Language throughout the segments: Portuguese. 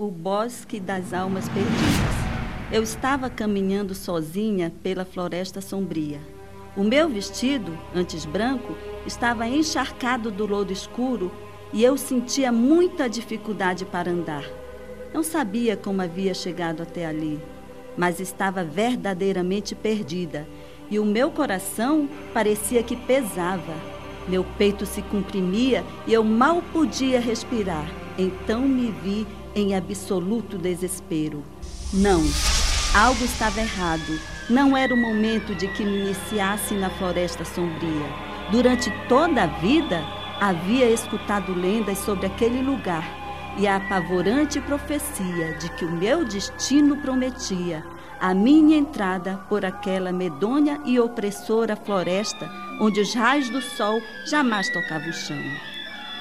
O Bosque das Almas Perdidas. Eu estava caminhando sozinha pela floresta sombria. O meu vestido, antes branco, estava encharcado do lodo escuro e eu sentia muita dificuldade para andar. Não sabia como havia chegado até ali, mas estava verdadeiramente perdida e o meu coração parecia que pesava. Meu peito se comprimia e eu mal podia respirar. Então me vi em absoluto desespero. Não, algo estava errado. Não era o momento de que me iniciasse na floresta sombria. Durante toda a vida, havia escutado lendas sobre aquele lugar e a apavorante profecia de que o meu destino prometia a minha entrada por aquela medonha e opressora floresta onde os raios do sol jamais tocavam o chão.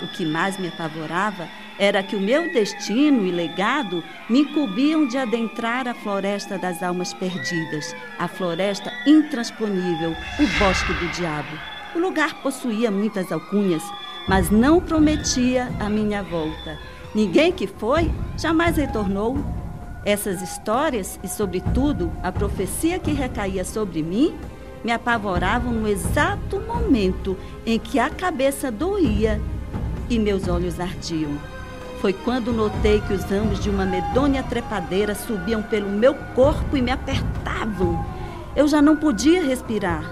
O que mais me apavorava era que o meu destino e legado me incumbiam de adentrar a floresta das almas perdidas, a floresta intransponível, o bosque do diabo. O lugar possuía muitas alcunhas, mas não prometia a minha volta. Ninguém que foi jamais retornou. Essas histórias e, sobretudo, a profecia que recaía sobre mim me apavoravam no exato momento em que a cabeça doía e meus olhos ardiam. Foi quando notei que os ramos de uma medonha trepadeira subiam pelo meu corpo e me apertavam. Eu já não podia respirar.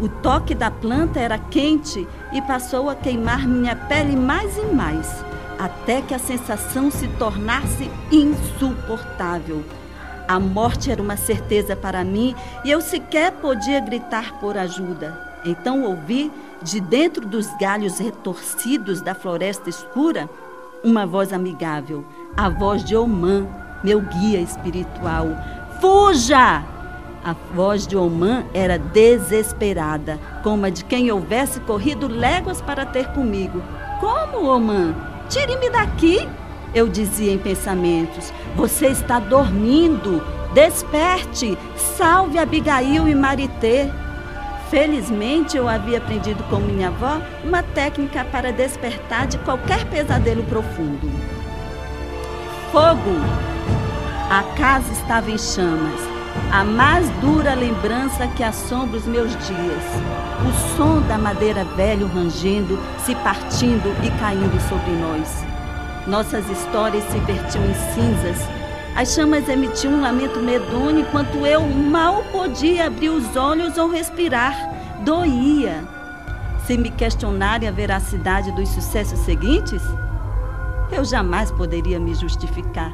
O toque da planta era quente e passou a queimar minha pele mais e mais, até que a sensação se tornasse insuportável. A morte era uma certeza para mim e eu sequer podia gritar por ajuda. Então ouvi, de dentro dos galhos retorcidos da floresta escura, uma voz amigável, a voz de Oman, meu guia espiritual. Fuja! A voz de Oman era desesperada, como a de quem houvesse corrido léguas para ter comigo. Como, Oman? Tire-me daqui! Eu dizia em pensamentos. Você está dormindo. Desperte! Salve Abigail e Marité. Felizmente, eu havia aprendido com minha avó uma técnica para despertar de qualquer pesadelo profundo. Fogo! A casa estava em chamas, a mais dura lembrança que assombra os meus dias. O som da madeira velha rangendo, se partindo e caindo sobre nós. Nossas histórias se vertiam em cinzas as chamas emitiam um lamento medonho enquanto eu mal podia abrir os olhos ou respirar. Doía. Se me questionarem a veracidade dos sucessos seguintes, eu jamais poderia me justificar,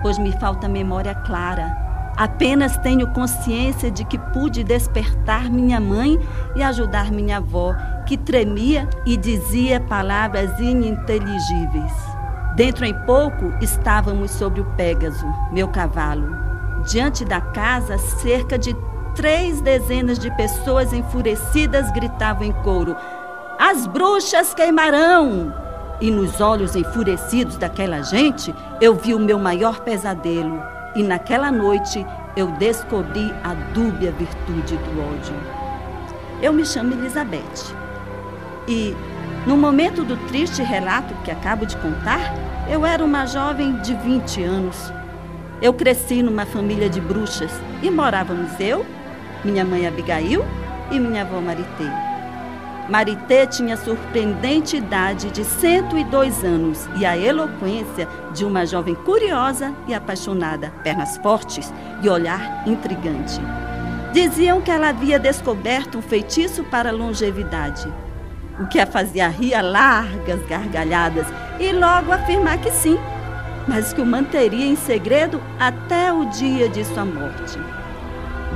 pois me falta memória clara. Apenas tenho consciência de que pude despertar minha mãe e ajudar minha avó, que tremia e dizia palavras ininteligíveis. Dentro em pouco estávamos sobre o Pégaso, meu cavalo. Diante da casa, cerca de três dezenas de pessoas enfurecidas gritavam em coro: As bruxas queimarão! E nos olhos enfurecidos daquela gente, eu vi o meu maior pesadelo. E naquela noite eu descobri a dúbia virtude do ódio. Eu me chamo Elizabeth. E no momento do triste relato que acabo de contar, eu era uma jovem de 20 anos. Eu cresci numa família de bruxas e morávamos eu, minha mãe Abigail e minha avó Marité. Marité tinha surpreendente idade de 102 anos e a eloquência de uma jovem curiosa e apaixonada, pernas fortes e olhar intrigante. Diziam que ela havia descoberto um feitiço para a longevidade o que a fazia rir largas gargalhadas e logo afirmar que sim, mas que o manteria em segredo até o dia de sua morte.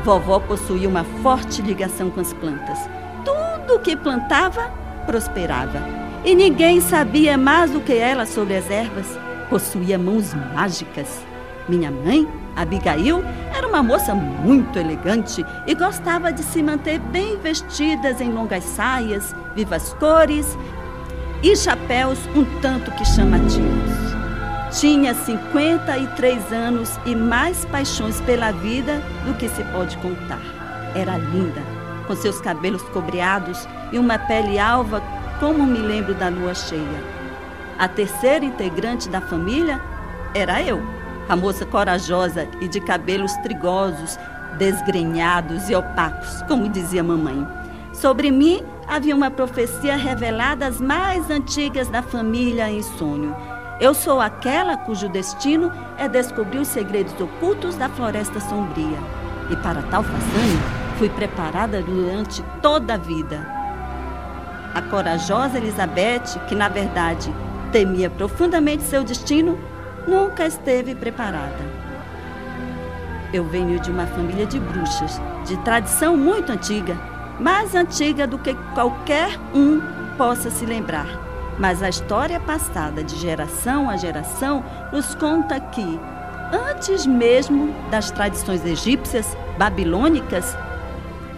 Vovó possuía uma forte ligação com as plantas. Tudo o que plantava prosperava. E ninguém sabia mais do que ela sobre as ervas. Possuía mãos mágicas. Minha mãe Abigail era uma moça muito elegante e gostava de se manter bem vestidas em longas saias, vivas cores e chapéus um tanto que chamativos. Tinha 53 anos e mais paixões pela vida do que se pode contar. Era linda, com seus cabelos cobreados e uma pele alva, como me lembro da lua cheia. A terceira integrante da família era eu a moça corajosa e de cabelos trigosos, desgrenhados e opacos, como dizia mamãe. Sobre mim havia uma profecia revelada às mais antigas da família em sonho. Eu sou aquela cujo destino é descobrir os segredos ocultos da floresta sombria. E para tal façanha, fui preparada durante toda a vida. A corajosa Elizabeth, que na verdade temia profundamente seu destino, nunca esteve preparada. Eu venho de uma família de bruxas, de tradição muito antiga, mais antiga do que qualquer um possa se lembrar. Mas a história passada de geração a geração nos conta que, antes mesmo das tradições egípcias, babilônicas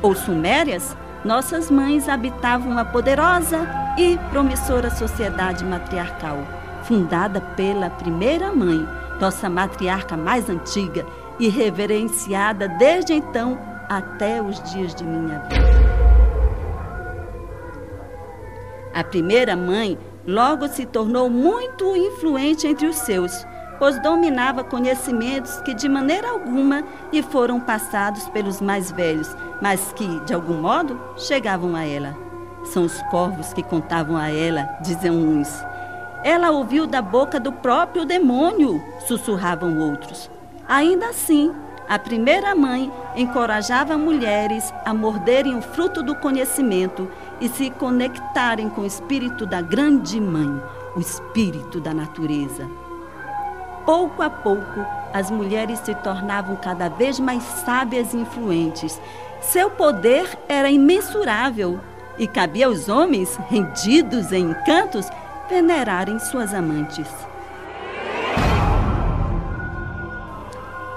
ou sumérias, nossas mães habitavam uma poderosa e promissora sociedade matriarcal, fundada pela primeira mãe, nossa matriarca mais antiga e reverenciada desde então até os dias de minha vida. A primeira mãe logo se tornou muito influente entre os seus, pois dominava conhecimentos que de maneira alguma lhe foram passados pelos mais velhos, mas que, de algum modo, chegavam a ela. São os corvos que contavam a ela, diziam uns. Ela ouviu da boca do próprio demônio, sussurravam outros. Ainda assim, a primeira mãe encorajava mulheres a morderem o fruto do conhecimento e se conectarem com o espírito da grande mãe, o espírito da natureza. Pouco a pouco, as mulheres se tornavam cada vez mais sábias e influentes. Seu poder era imensurável e cabia aos homens, rendidos em encantos, venerarem suas amantes.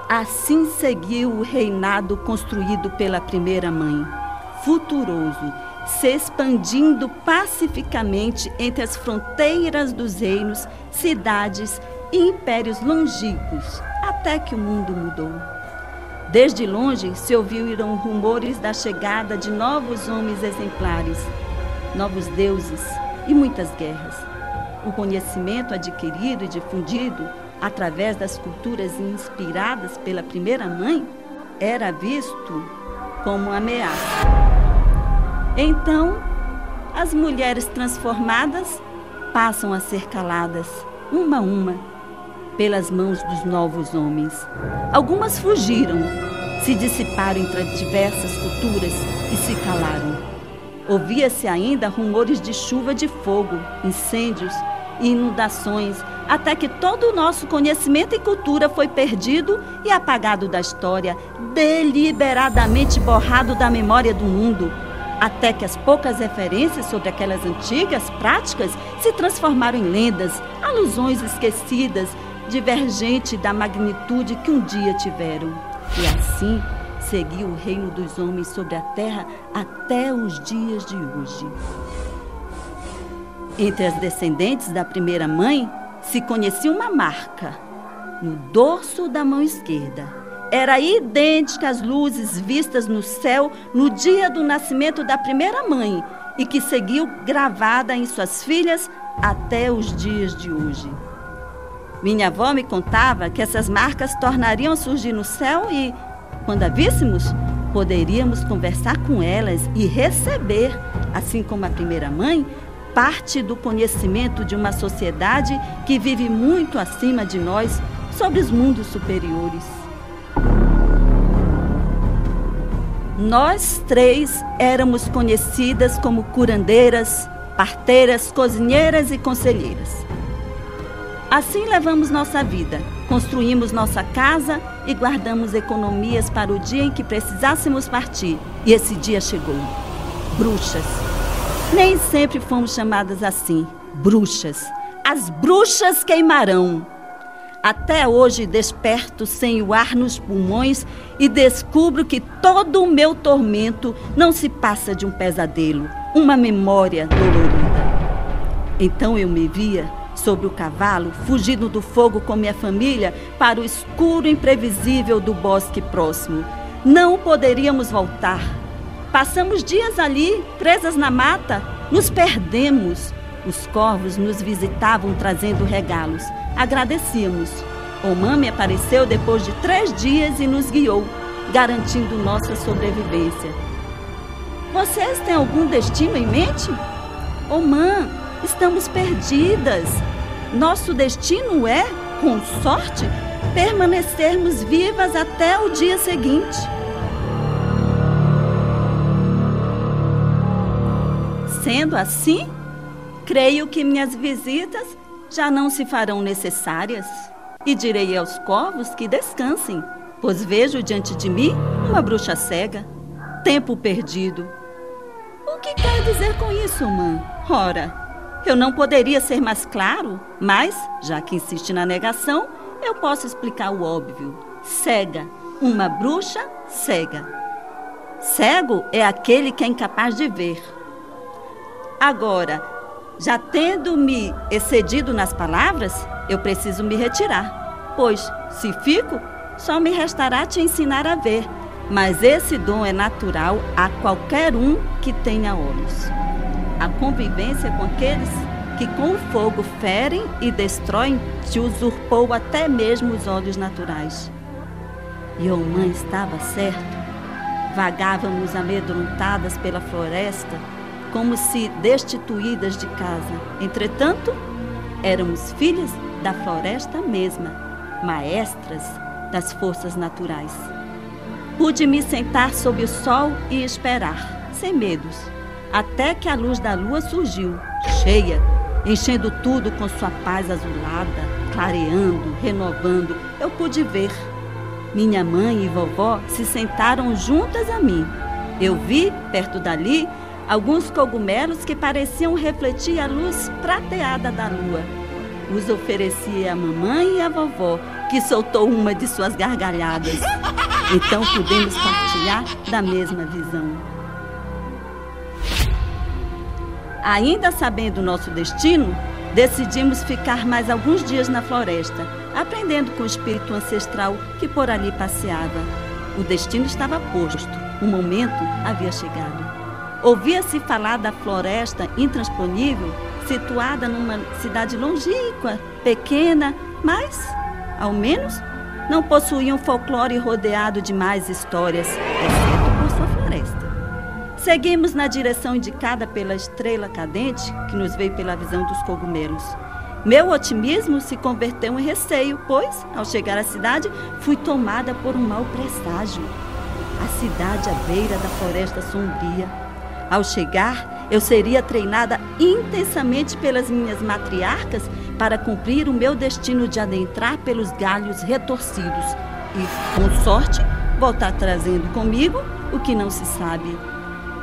Assim seguiu o reinado construído pela primeira mãe, futuroso, se expandindo pacificamente entre as fronteiras dos reinos, cidades e impérios longínquos, até que o mundo mudou. Desde longe se ouviram rumores da chegada de novos homens exemplares, novos deuses e muitas guerras. O conhecimento adquirido e difundido através das culturas inspiradas pela primeira mãe, era visto como ameaça. Então, as mulheres transformadas passam a ser caladas, uma a uma, pelas mãos dos novos homens. Algumas fugiram, se dissiparam entre diversas culturas e se calaram. Ouvia-se ainda rumores de chuva de fogo, incêndios e inundações, até que todo o nosso conhecimento e cultura foi perdido e apagado da história, deliberadamente borrado da memória do mundo, até que as poucas referências sobre aquelas antigas práticas se transformaram em lendas, alusões esquecidas, divergente da magnitude que um dia tiveram. E assim seguiu o reino dos homens sobre a terra até os dias de hoje. Entre as descendentes da primeira mãe se conhecia uma marca no dorso da mão esquerda. Era idêntica às luzes vistas no céu no dia do nascimento da primeira mãe e que seguiu gravada em suas filhas até os dias de hoje. Minha avó me contava que essas marcas tornariam a surgir no céu e, quando a víssemos, poderíamos conversar com elas e receber, assim como a primeira mãe, parte do conhecimento de uma sociedade que vive muito acima de nós sobre os mundos superiores. Nós três éramos conhecidas como curandeiras, parteiras, cozinheiras e conselheiras. Assim levamos nossa vida, construímos nossa casa e guardamos economias para o dia em que precisássemos partir. E esse dia chegou. Bruxas, nem sempre fomos chamadas assim, bruxas. As bruxas queimarão. Até hoje desperto sem o ar nos pulmões e descubro que todo o meu tormento não se passa de um pesadelo, uma memória dolorida. Então eu me via sobre o cavalo, fugindo do fogo com minha família para o escuro imprevisível do bosque próximo. Não poderíamos voltar. Passamos dias ali, presas na mata, nos perdemos. Os corvos nos visitavam trazendo regalos. Agradecíamos. Omã me apareceu depois de três dias e nos guiou, garantindo nossa sobrevivência. Vocês têm algum destino em mente? Omã, estamos perdidas. Nosso destino é, com sorte, permanecermos vivas até o dia seguinte. Sendo assim, creio que minhas visitas já não se farão necessárias. E direi aos corvos que descansem, pois vejo diante de mim uma bruxa cega. Tempo perdido. O que quer dizer com isso, mãe? Ora, eu não poderia ser mais claro, mas, já que insiste na negação, eu posso explicar o óbvio. Cega, uma bruxa cega. Cego é aquele que é incapaz de ver. Agora, já tendo me excedido nas palavras, eu preciso me retirar, pois, se fico, só me restará te ensinar a ver. Mas esse dom é natural a qualquer um que tenha olhos. A convivência com aqueles que com o fogo ferem e destroem te usurpou até mesmo os olhos naturais. E mãe estava certo. Vagávamos amedrontadas pela floresta, como se destituídas de casa. Entretanto, éramos filhas da floresta mesma, maestras das forças naturais. Pude me sentar sob o sol e esperar, sem medos, até que a luz da lua surgiu, cheia, enchendo tudo com sua paz azulada, clareando, renovando. Eu pude ver. Minha mãe e vovó se sentaram juntas a mim. Eu vi, perto dali, alguns cogumelos que pareciam refletir a luz prateada da lua os ofereci à mamãe e à vovó, que soltou uma de suas gargalhadas. Então pudemos partilhar da mesma visão. Ainda sabendo nosso destino, decidimos ficar mais alguns dias na floresta, aprendendo com o espírito ancestral que por ali passeava. O destino estava posto, o momento havia chegado. Ouvia-se falar da floresta intransponível situada numa cidade longínqua, pequena, mas, ao menos, não possuía um folclore rodeado de mais histórias, exceto por sua floresta. Seguimos na direção indicada pela estrela cadente, que nos veio pela visão dos cogumelos. Meu otimismo se converteu em receio, pois, ao chegar à cidade, fui tomada por um mau presságio. A cidade à beira da floresta sombria ao chegar, eu seria treinada intensamente pelas minhas matriarcas para cumprir o meu destino de adentrar pelos galhos retorcidos e, com sorte, voltar trazendo comigo o que não se sabe.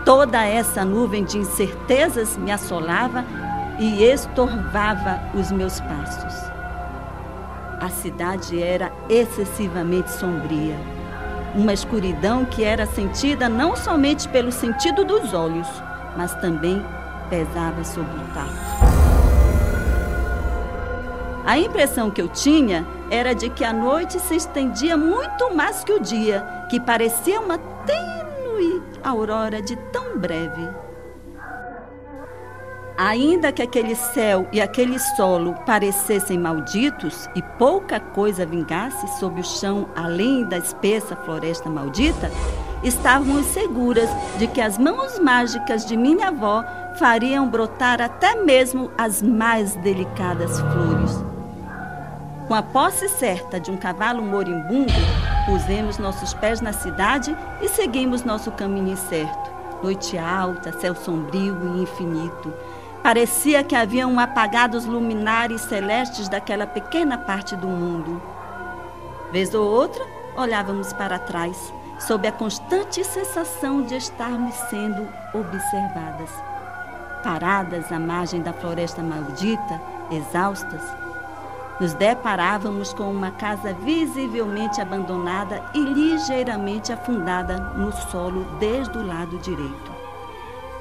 Toda essa nuvem de incertezas me assolava e estorvava os meus passos. A cidade era excessivamente sombria uma escuridão que era sentida não somente pelo sentido dos olhos, mas também pesava sobre o tato. A impressão que eu tinha era de que a noite se estendia muito mais que o dia, que parecia uma tênue aurora de tão breve. Ainda que aquele céu e aquele solo parecessem malditos e pouca coisa vingasse sob o chão além da espessa floresta maldita, estávamos seguras de que as mãos mágicas de minha avó fariam brotar até mesmo as mais delicadas flores. Com a posse certa de um cavalo moribundo, pusemos nossos pés na cidade e seguimos nosso caminho incerto. Noite alta, céu sombrio e infinito. Parecia que haviam apagado os luminares celestes daquela pequena parte do mundo. Vez ou outra, olhávamos para trás, sob a constante sensação de estarmos sendo observadas. Paradas à margem da floresta maldita, exaustas, nos deparávamos com uma casa visivelmente abandonada e ligeiramente afundada no solo desde o lado direito.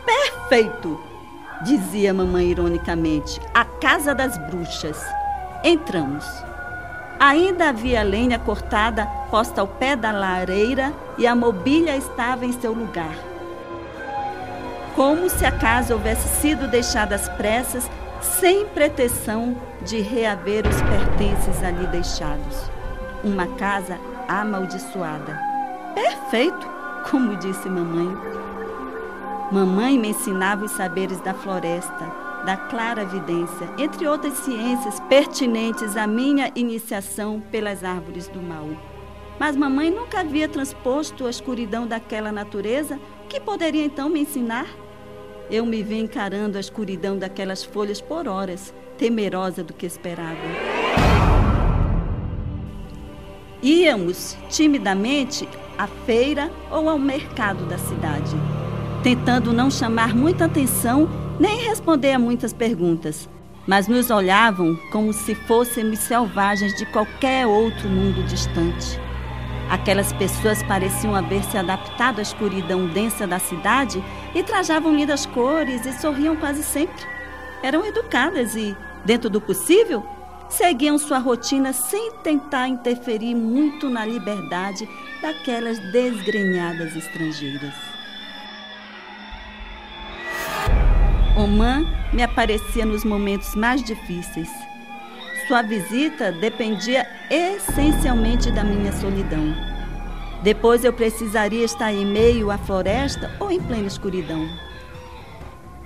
Perfeito! Dizia mamãe ironicamente, a casa das bruxas. Entramos. Ainda havia lenha cortada posta ao pé da lareira e a mobília estava em seu lugar. Como se a casa houvesse sido deixada às pressas, sem pretensão de reaver os pertences ali deixados. Uma casa amaldiçoada. Perfeito, como disse mamãe. Mamãe me ensinava os saberes da floresta, da clara vidência, entre outras ciências pertinentes à minha iniciação pelas árvores do mal. Mas mamãe nunca havia transposto a escuridão daquela natureza, que poderia então me ensinar? Eu me vi encarando a escuridão daquelas folhas por horas, temerosa do que esperava. Íamos timidamente à feira ou ao mercado da cidade, tentando não chamar muita atenção nem responder a muitas perguntas, mas nos olhavam como se fôssemos selvagens de qualquer outro mundo distante. Aquelas pessoas pareciam haver se adaptado à escuridão densa da cidade e trajavam lindas cores e sorriam quase sempre. Eram educadas e, dentro do possível, seguiam sua rotina sem tentar interferir muito na liberdade daquelas desgrenhadas estrangeiras. Oman me aparecia nos momentos mais difíceis sua visita dependia essencialmente da minha solidão. Depois eu precisaria estar em meio à floresta ou em plena escuridão.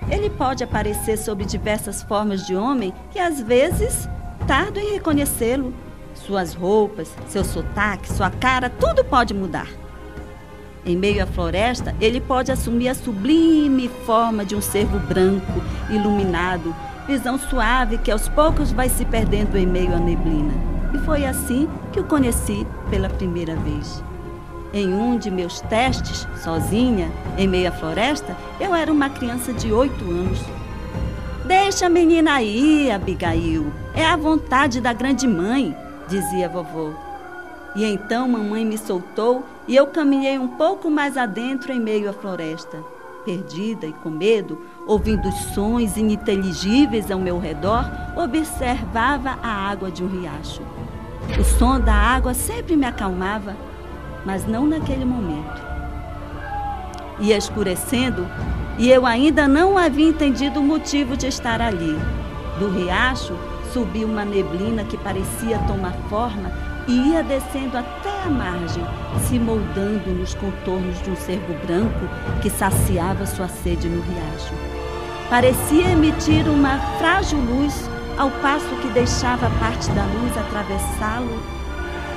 Ele pode aparecer sob diversas formas de homem e às vezes tardo em reconhecê-lo. Suas roupas, seu sotaque, sua cara, tudo pode mudar. Em meio à floresta, ele pode assumir a sublime forma de um cervo branco, iluminado, visão suave que aos poucos vai se perdendo em meio à neblina. E foi assim que o conheci pela primeira vez. Em um de meus testes, sozinha, em meio à floresta, eu era uma criança de oito anos. Deixa a menina aí, Abigail. É a vontade da grande mãe, dizia a vovó. E então mamãe me soltou e eu caminhei um pouco mais adentro em meio à floresta perdida e com medo, ouvindo sons ininteligíveis ao meu redor, observava a água de um riacho. O som da água sempre me acalmava, mas não naquele momento. Ia escurecendo e eu ainda não havia entendido o motivo de estar ali. Do riacho subiu uma neblina que parecia tomar forma e ia descendo até a margem, se moldando nos contornos de um cervo branco que saciava sua sede no riacho. Parecia emitir uma frágil luz ao passo que deixava parte da luz atravessá-lo.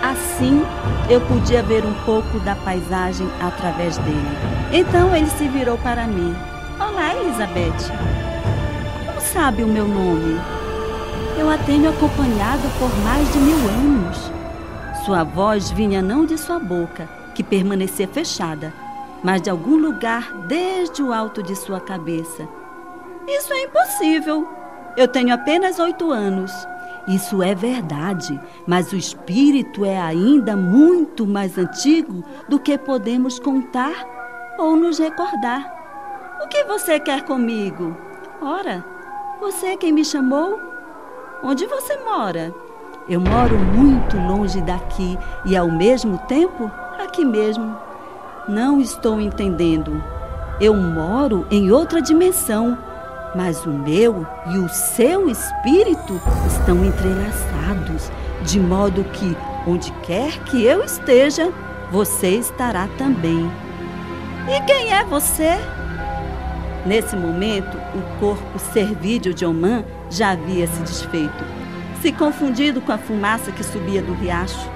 Assim, eu podia ver um pouco da paisagem através dele. Então ele se virou para mim. Olá, Elizabeth. Como sabe o meu nome? Eu a tenho acompanhado por mais de mil anos. Sua voz vinha não de sua boca, que permanecia fechada, mas de algum lugar desde o alto de sua cabeça. Isso é impossível. Eu tenho apenas oito anos. Isso é verdade, mas o espírito é ainda muito mais antigo do que podemos contar ou nos recordar. O que você quer comigo? Ora, você é quem me chamou? Onde você mora? Eu moro muito longe daqui e, ao mesmo tempo, aqui mesmo. Não estou entendendo. Eu moro em outra dimensão, mas o meu e o seu espírito estão entrelaçados, de modo que, onde quer que eu esteja, você estará também. E quem é você? Nesse momento, o corpo servídeo de Oman já havia se desfeito se confundido com a fumaça que subia do riacho.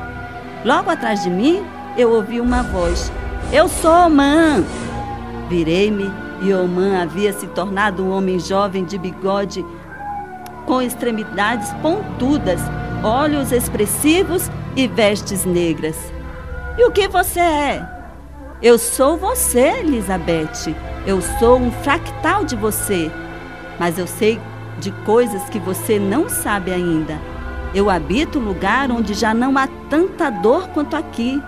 Logo atrás de mim, eu ouvi uma voz: Eu sou Oman! Virei-me e Oman havia se tornado um homem jovem de bigode, com extremidades pontudas, olhos expressivos e vestes negras. E o que você é? Eu sou você, Elizabeth. Eu sou um fractal de você. Mas eu sei de coisas que você não sabe ainda. Eu habito lugar onde já não há tanta dor quanto aqui.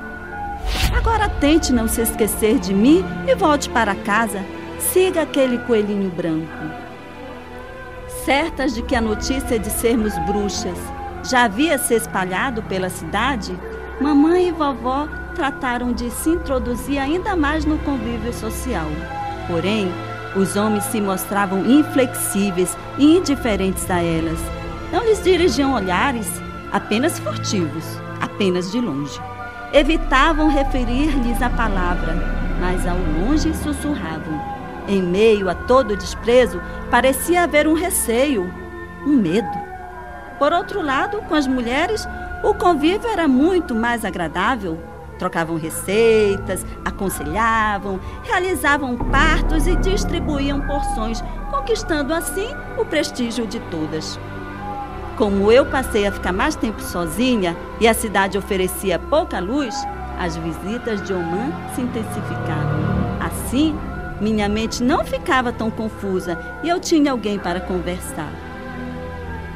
Agora tente não se esquecer de mim e volte para casa. Siga aquele coelhinho branco. Certas de que a notícia de sermos bruxas já havia se espalhado pela cidade, mamãe e vovó trataram de se introduzir ainda mais no convívio social. Porém, Os homens se mostravam inflexíveis e indiferentes a elas. Não lhes dirigiam olhares, apenas furtivos, apenas de longe. Evitavam referir-lhes a palavra, mas ao longe sussurravam. Em meio a todo desprezo, parecia haver um receio, um medo. Por outro lado, com as mulheres, o convívio era muito mais agradável. Trocavam receitas, aconselhavam, realizavam partos e distribuíam porções, conquistando assim o prestígio de todas. Como eu passei a ficar mais tempo sozinha e a cidade oferecia pouca luz, as visitas de Oman se intensificavam. Assim, minha mente não ficava tão confusa e eu tinha alguém para conversar.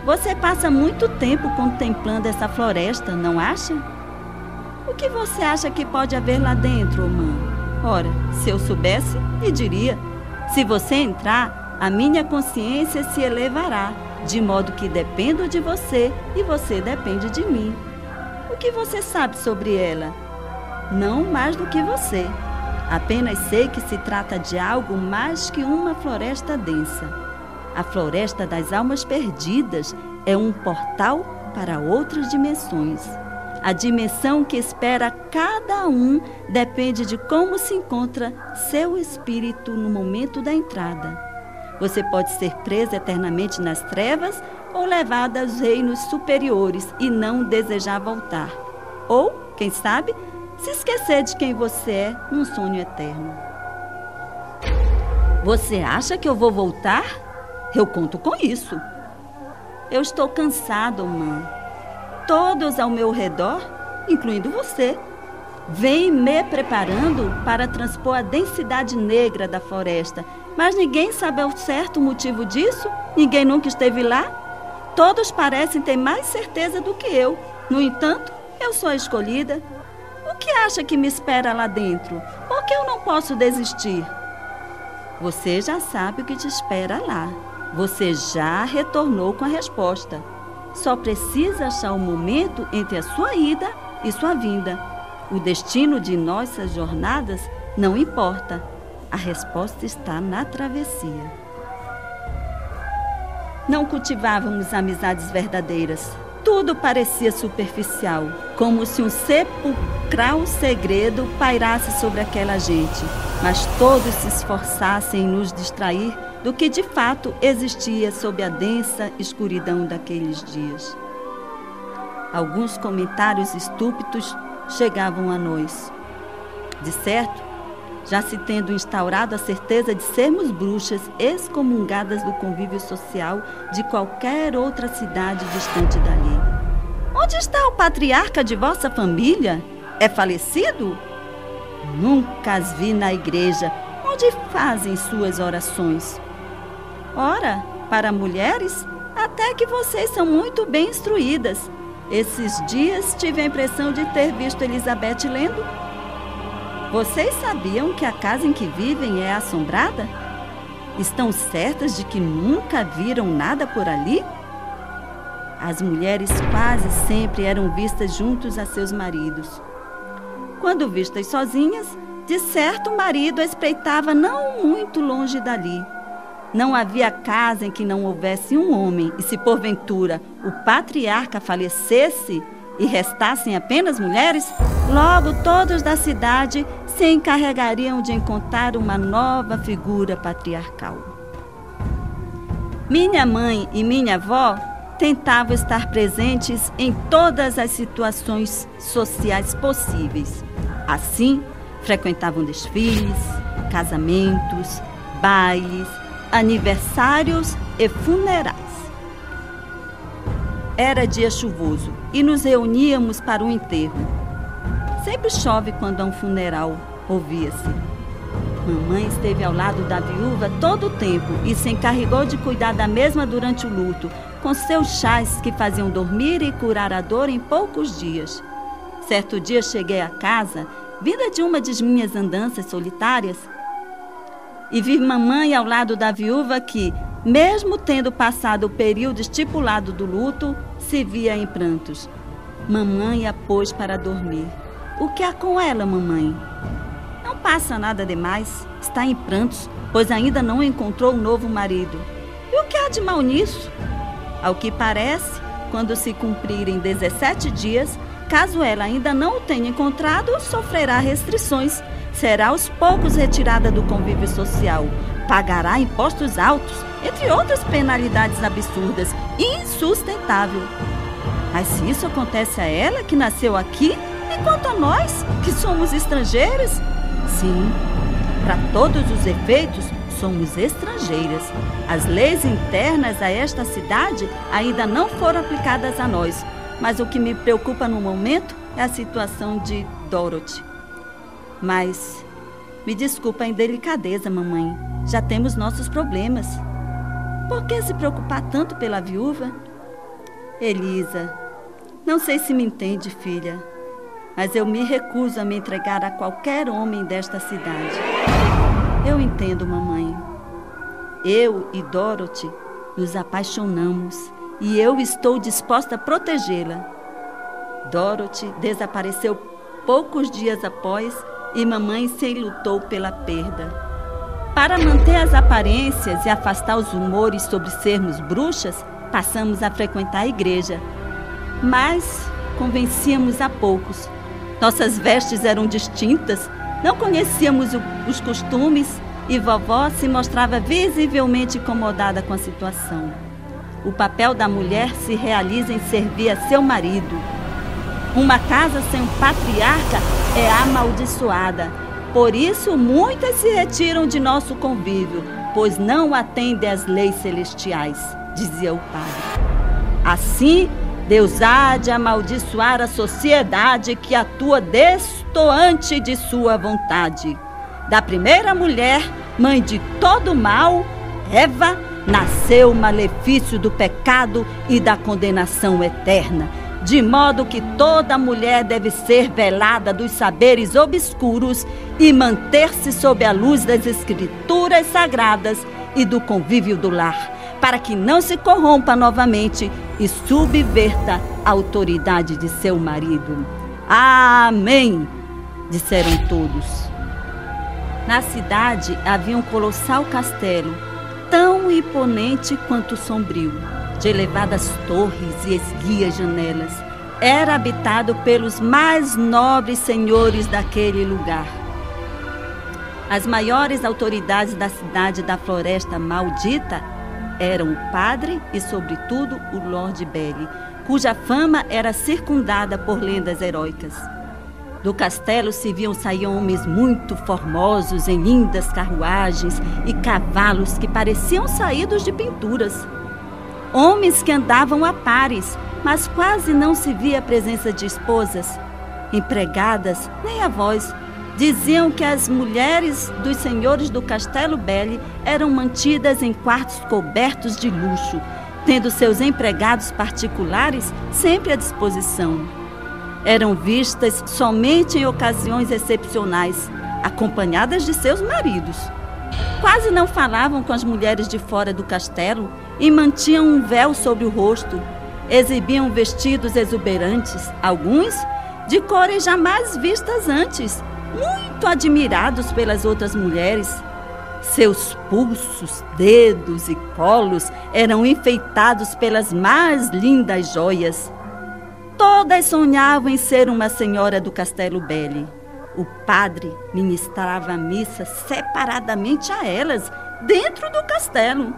Você passa muito tempo contemplando essa floresta, não acha? O que você acha que pode haver lá dentro, Oman? Ora, se eu soubesse, lhe diria. Se você entrar, a minha consciência se elevará de modo que dependo de você e você depende de mim. O que você sabe sobre ela? Não mais do que você. Apenas sei que se trata de algo mais que uma floresta densa. A floresta das almas perdidas é um portal para outras dimensões. A dimensão que espera cada um depende de como se encontra seu espírito no momento da entrada. Você pode ser presa eternamente nas trevas ou levada aos reinos superiores e não desejar voltar. Ou, quem sabe, se esquecer de quem você é num sonho eterno. Você acha que eu vou voltar? Eu conto com isso. Eu estou cansado, mãe. Todos ao meu redor, incluindo você, vem me preparando para transpor a densidade negra da floresta. Mas ninguém sabe ao certo o motivo disso? Ninguém nunca esteve lá? Todos parecem ter mais certeza do que eu. No entanto, eu sou a escolhida. O que acha que me espera lá dentro? Por que eu não posso desistir? Você já sabe o que te espera lá. Você já retornou com a resposta. Só precisa achar o momento entre a sua ida e sua vinda. O destino de nossas jornadas não importa. A resposta está na travessia. Não cultivávamos amizades verdadeiras. Tudo parecia superficial, como se um sepulcral segredo pairasse sobre aquela gente, mas todos se esforçassem em nos distrair do que de fato existia sob a densa escuridão daqueles dias. Alguns comentários estúpidos chegavam a nós. De certo, já se tendo instaurado a certeza de sermos bruxas excomungadas do convívio social de qualquer outra cidade distante dali. Onde está o patriarca de vossa família? É falecido? Nunca as vi na igreja, onde fazem suas orações. Ora, para mulheres, até que vocês são muito bem instruídas. Esses dias tive a impressão de ter visto Elizabeth lendo. Vocês sabiam que a casa em que vivem é assombrada? Estão certas de que nunca viram nada por ali? As mulheres quase sempre eram vistas juntos a seus maridos. Quando vistas sozinhas, de certo o marido a espreitava não muito longe dali. Não havia casa em que não houvesse um homem, e se porventura o patriarca falecesse e restassem apenas mulheres, logo todos da cidade se encarregariam de encontrar uma nova figura patriarcal. Minha mãe e minha avó tentavam estar presentes em todas as situações sociais possíveis. Assim, frequentavam desfiles, casamentos, bailes, aniversários e funerais. Era dia chuvoso e nos reuníamos para o enterro. Sempre chove quando há um funeral, ouvia-se. Mamãe esteve ao lado da viúva todo o tempo e se encarregou de cuidar da mesma durante o luto, com seus chás que faziam dormir e curar a dor em poucos dias. Certo dia cheguei a casa, vinda de uma de minhas andanças solitárias, e vi mamãe ao lado da viúva que, mesmo tendo passado o período estipulado do luto, se via em prantos. Mamãe a pôs para dormir. O que há com ela, mamãe? Não passa nada demais. Está em prantos, pois ainda não encontrou um novo marido. E o que há de mal nisso? Ao que parece, quando se cumprirem 17 dias, caso ela ainda não o tenha encontrado, sofrerá restrições. Será aos poucos retirada do convívio social. Pagará impostos altos, entre outras penalidades absurdas, insustentável. Mas se isso acontece a ela, que nasceu aqui, e quanto a nós, que somos estrangeiras? Sim, para todos os efeitos, somos estrangeiras. As leis internas a esta cidade ainda não foram aplicadas a nós, mas o que me preocupa no momento é a situação de Dorothy. Mas me desculpa a indelicadeza, mamãe. Já temos nossos problemas. Por que se preocupar tanto pela viúva? Elisa, não sei se me entende, filha, mas eu me recuso a me entregar a qualquer homem desta cidade. Eu entendo, mamãe. Eu e Dorothy nos apaixonamos e eu estou disposta a protegê-la. Dorothy desapareceu poucos dias após e mamãe se lutou pela perda. Para manter as aparências e afastar os rumores sobre sermos bruxas, passamos a frequentar a igreja mas convencíamos a poucos. Nossas vestes eram distintas, não conhecíamos o, os costumes e vovó se mostrava visivelmente incomodada com a situação. O papel da mulher se realiza em servir a seu marido. Uma casa sem um patriarca é amaldiçoada. Por isso, muitas se retiram de nosso convívio, pois não atendem às leis celestiais, dizia o padre. Assim, Deus há de amaldiçoar a sociedade que atua destoante de sua vontade. Da primeira mulher, mãe de todo mal, Eva, nasceu o malefício do pecado e da condenação eterna, de modo que toda mulher deve ser velada dos saberes obscuros e manter-se sob a luz das escrituras sagradas e do convívio do lar para que não se corrompa novamente e subverta a autoridade de seu marido. Amém! disseram todos. Na cidade havia um colossal castelo, tão imponente quanto sombrio, de elevadas torres e esguias janelas. Era habitado pelos mais nobres senhores daquele lugar. As maiores autoridades da cidade da floresta maldita eram o padre e, sobretudo, o Lord Belly, cuja fama era circundada por lendas heróicas. Do castelo se viam sair homens muito formosos em lindas carruagens e cavalos que pareciam saídos de pinturas. Homens que andavam a pares, mas quase não se via a presença de esposas, empregadas, nem avós, Diziam que as mulheres dos senhores do Castelo Belli eram mantidas em quartos cobertos de luxo, tendo seus empregados particulares sempre à disposição. Eram vistas somente em ocasiões excepcionais, acompanhadas de seus maridos. Quase não falavam com as mulheres de fora do castelo e mantinham um véu sobre o rosto. Exibiam vestidos exuberantes, alguns de cores jamais vistas antes muito admirados pelas outras mulheres. Seus pulsos, dedos e colos eram enfeitados pelas mais lindas joias. Todas sonhavam em ser uma senhora do Castelo Belli. O padre ministrava a missa separadamente a elas, dentro do castelo.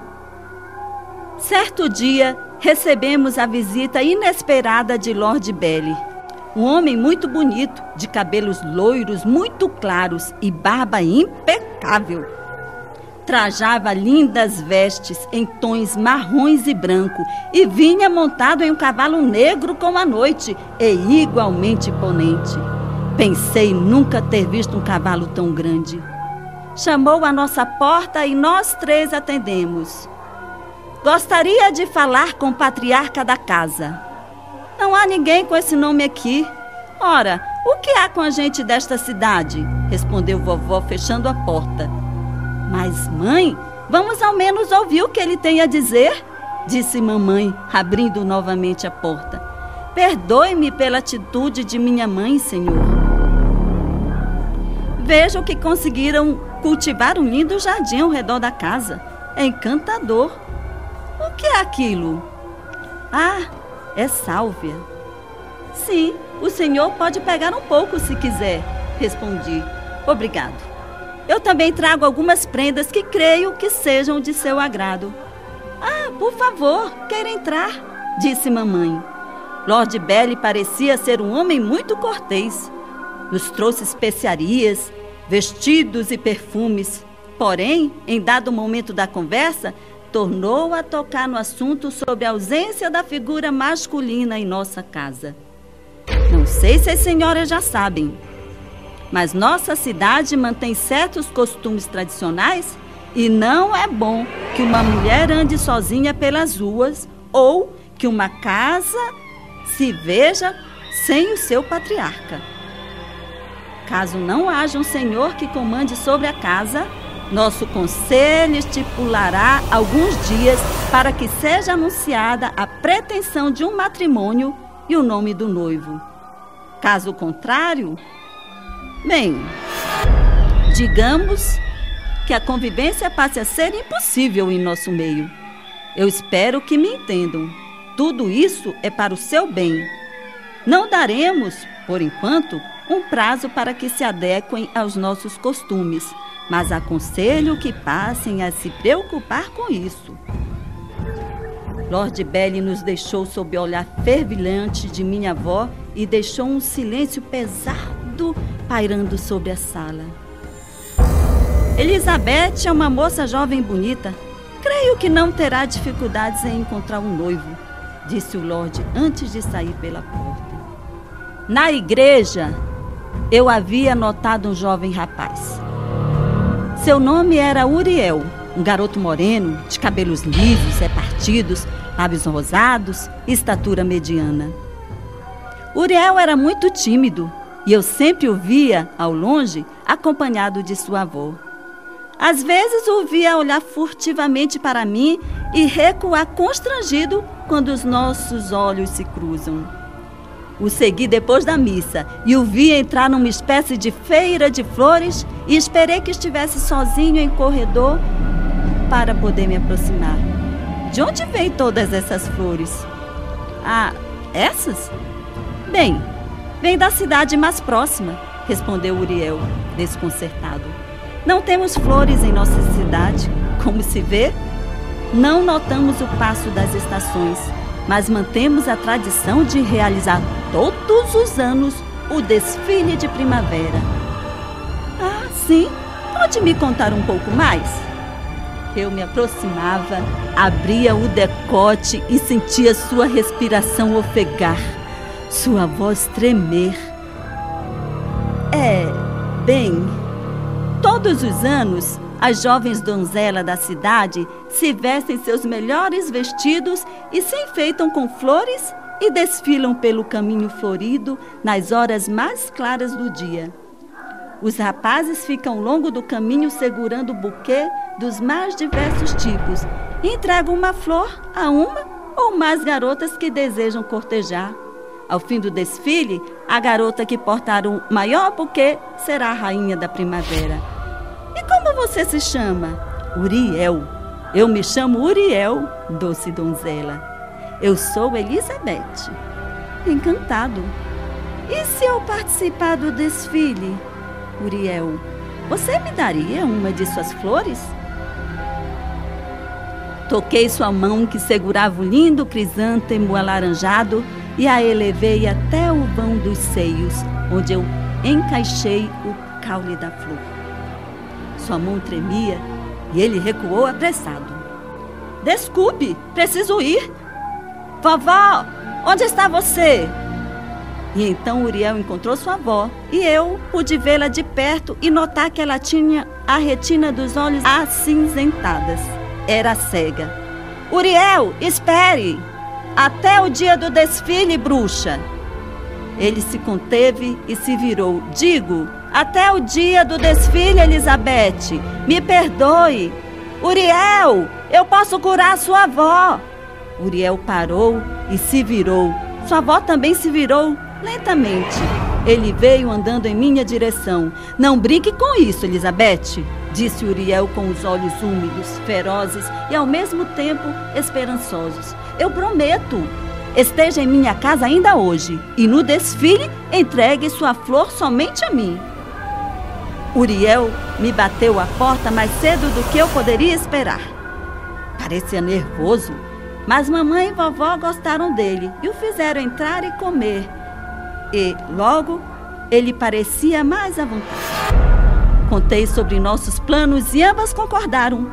Certo dia, recebemos a visita inesperada de Lord Belli. Um homem muito bonito, de cabelos loiros muito claros e barba impecável. Trajava lindas vestes em tons marrons e branco e vinha montado em um cavalo negro como a noite e igualmente imponente. Pensei nunca ter visto um cavalo tão grande. Chamou à nossa porta e nós três atendemos. Gostaria de falar com o patriarca da casa. Não há ninguém com esse nome aqui. Ora, o que há com a gente desta cidade? Respondeu vovó, fechando a porta. Mas, mãe, vamos ao menos ouvir o que ele tem a dizer? Disse mamãe, abrindo novamente a porta. Perdoe-me pela atitude de minha mãe, senhor. Vejo que conseguiram cultivar um lindo jardim ao redor da casa. É encantador. O que é aquilo? Ah, é sálvia. Sim, o senhor pode pegar um pouco se quiser, respondi. Obrigado. Eu também trago algumas prendas que creio que sejam de seu agrado. Ah, por favor, queira entrar, disse mamãe. Lord Belly parecia ser um homem muito cortês. Nos trouxe especiarias, vestidos e perfumes. Porém, em dado momento da conversa, tornou a tocar no assunto sobre a ausência da figura masculina em nossa casa. Não sei se as senhoras já sabem, mas nossa cidade mantém certos costumes tradicionais e não é bom que uma mulher ande sozinha pelas ruas ou que uma casa se veja sem o seu patriarca. Caso não haja um senhor que comande sobre a casa, nosso conselho estipulará alguns dias para que seja anunciada a pretensão de um matrimônio e o nome do noivo. Caso contrário, bem, digamos que a convivência passe a ser impossível em nosso meio. Eu espero que me entendam. Tudo isso é para o seu bem. Não daremos, por enquanto, um prazo para que se adequem aos nossos costumes, mas aconselho que passem a se preocupar com isso. Lord Belly nos deixou sob o olhar fervilhante de minha avó e deixou um silêncio pesado pairando sobre a sala. Elizabeth é uma moça jovem e bonita. Creio que não terá dificuldades em encontrar um noivo, disse o Lorde antes de sair pela porta. Na igreja, eu havia notado um jovem rapaz. Seu nome era Uriel, um garoto moreno, de cabelos lisos, repartidos, lábios rosados estatura mediana. Uriel era muito tímido e eu sempre o via, ao longe, acompanhado de sua avó. Às vezes o via olhar furtivamente para mim e recuar constrangido quando os nossos olhos se cruzam. O segui depois da missa e o vi entrar numa espécie de feira de flores e esperei que estivesse sozinho em corredor para poder me aproximar. De onde vêm todas essas flores? Ah, essas? Bem, vem da cidade mais próxima, respondeu Uriel, desconcertado. Não temos flores em nossa cidade, como se vê. Não notamos o passo das estações mas mantemos a tradição de realizar todos os anos o desfile de primavera. Ah, sim? Pode me contar um pouco mais? Eu me aproximava, abria o decote e sentia sua respiração ofegar, sua voz tremer. É, bem, todos os anos as jovens donzelas da cidade se vestem seus melhores vestidos e se enfeitam com flores e desfilam pelo caminho florido nas horas mais claras do dia. Os rapazes ficam longo do caminho segurando o buquê dos mais diversos tipos e entregam uma flor a uma ou mais garotas que desejam cortejar. Ao fim do desfile, a garota que portar o maior buquê será a rainha da primavera. Como você se chama? Uriel. Eu me chamo Uriel, doce donzela. Eu sou Elizabeth. Encantado. E se eu participar do desfile? Uriel, você me daria uma de suas flores? Toquei sua mão que segurava o lindo crisântemo alaranjado e a elevei até o vão dos seios, onde eu encaixei o caule da flor. Sua mão tremia e ele recuou apressado. Desculpe, preciso ir. Vovó, onde está você? E então Uriel encontrou sua avó e eu pude vê-la de perto e notar que ela tinha a retina dos olhos acinzentadas. Era cega. Uriel, espere! Até o dia do desfile, bruxa! Ele se conteve e se virou. Digo, até o dia do desfile, Elizabeth. Me perdoe. Uriel, eu posso curar sua avó. Uriel parou e se virou. Sua avó também se virou lentamente. Ele veio andando em minha direção. Não brinque com isso, Elizabeth, disse Uriel com os olhos úmidos, ferozes e ao mesmo tempo esperançosos. Eu prometo. Esteja em minha casa ainda hoje e no desfile entregue sua flor somente a mim. Uriel me bateu a porta mais cedo do que eu poderia esperar. Parecia nervoso, mas mamãe e vovó gostaram dele e o fizeram entrar e comer. E, logo, ele parecia mais à vontade. Contei sobre nossos planos e ambas concordaram.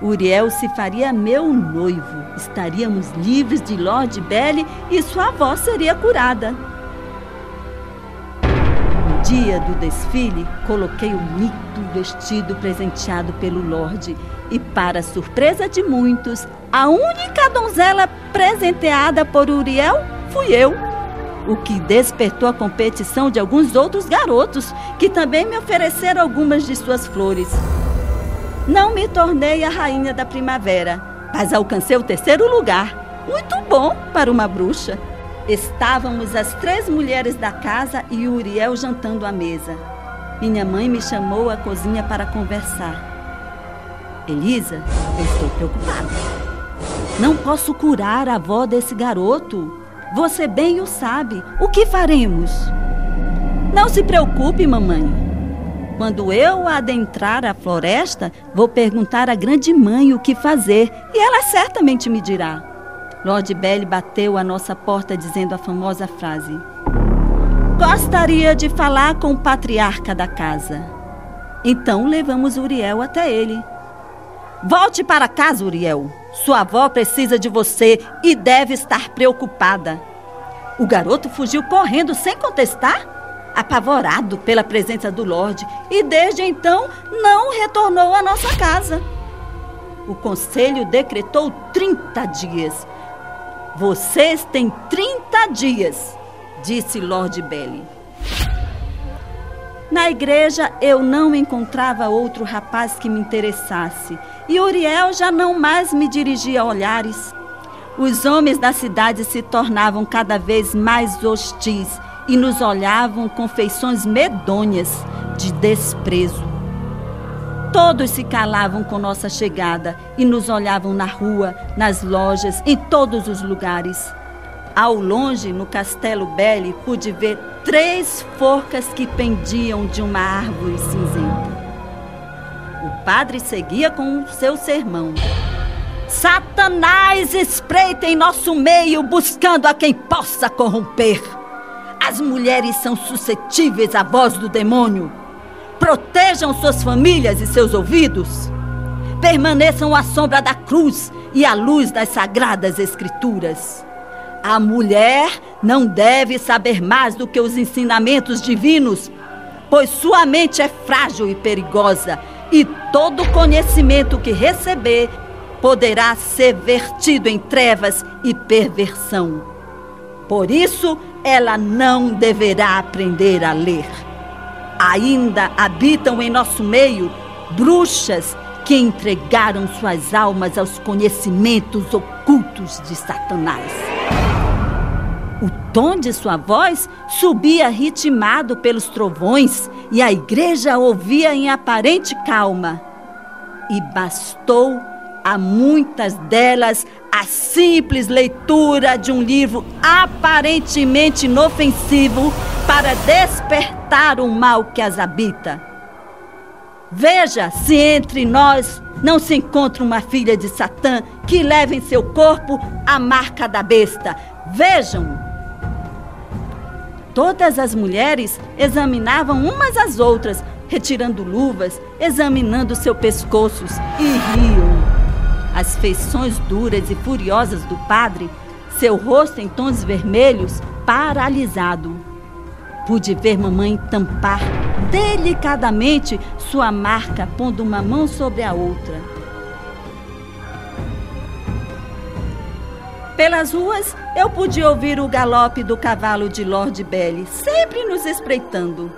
Uriel se faria meu noivo. Estaríamos livres de Lord Belly e sua avó seria curada. Dia do desfile, coloquei o mito vestido presenteado pelo Lorde e, para surpresa de muitos, a única donzela presenteada por Uriel fui eu. O que despertou a competição de alguns outros garotos, que também me ofereceram algumas de suas flores. Não me tornei a rainha da primavera, mas alcancei o terceiro lugar. Muito bom para uma bruxa. Estávamos as três mulheres da casa e Uriel jantando à mesa. Minha mãe me chamou à cozinha para conversar. Elisa, eu estou preocupada. Não posso curar a avó desse garoto. Você bem o sabe. O que faremos? Não se preocupe, mamãe. Quando eu adentrar a floresta, vou perguntar à grande mãe o que fazer e ela certamente me dirá. Lord Belly bateu à nossa porta dizendo a famosa frase: Gostaria de falar com o patriarca da casa. Então levamos Uriel até ele. Volte para casa, Uriel. Sua avó precisa de você e deve estar preocupada. O garoto fugiu correndo sem contestar apavorado pela presença do Lorde, e desde então não retornou à nossa casa. O conselho decretou 30 dias. Vocês têm 30 dias, disse Lord Belly. Na igreja eu não encontrava outro rapaz que me interessasse, e Uriel já não mais me dirigia olhares. Os homens da cidade se tornavam cada vez mais hostis e nos olhavam com feições medonhas de desprezo. Todos se calavam com nossa chegada e nos olhavam na rua, nas lojas, em todos os lugares. Ao longe, no Castelo Belli, pude ver três forcas que pendiam de uma árvore cinzenta. O padre seguia com o seu sermão. Satanás espreita em nosso meio, buscando a quem possa corromper. As mulheres são suscetíveis à voz do demônio. Protejam suas famílias e seus ouvidos. Permaneçam à sombra da cruz e à luz das sagradas escrituras. A mulher não deve saber mais do que os ensinamentos divinos, pois sua mente é frágil e perigosa, e todo conhecimento que receber poderá ser vertido em trevas e perversão. Por isso, ela não deverá aprender a ler. Ainda habitam em nosso meio bruxas que entregaram suas almas aos conhecimentos ocultos de Satanás. O tom de sua voz subia ritmado pelos trovões e a igreja ouvia em aparente calma. E bastou a muitas delas a simples leitura de um livro aparentemente inofensivo para despertar o mal que as habita. Veja se entre nós não se encontra uma filha de Satã que leva em seu corpo a marca da besta. Vejam! Todas as mulheres examinavam umas às outras, retirando luvas, examinando seus pescoços e riam as feições duras e furiosas do padre, seu rosto em tons vermelhos, paralisado. Pude ver mamãe tampar delicadamente sua marca, pondo uma mão sobre a outra. Pelas ruas, eu pude ouvir o galope do cavalo de Lord Belly, sempre nos espreitando.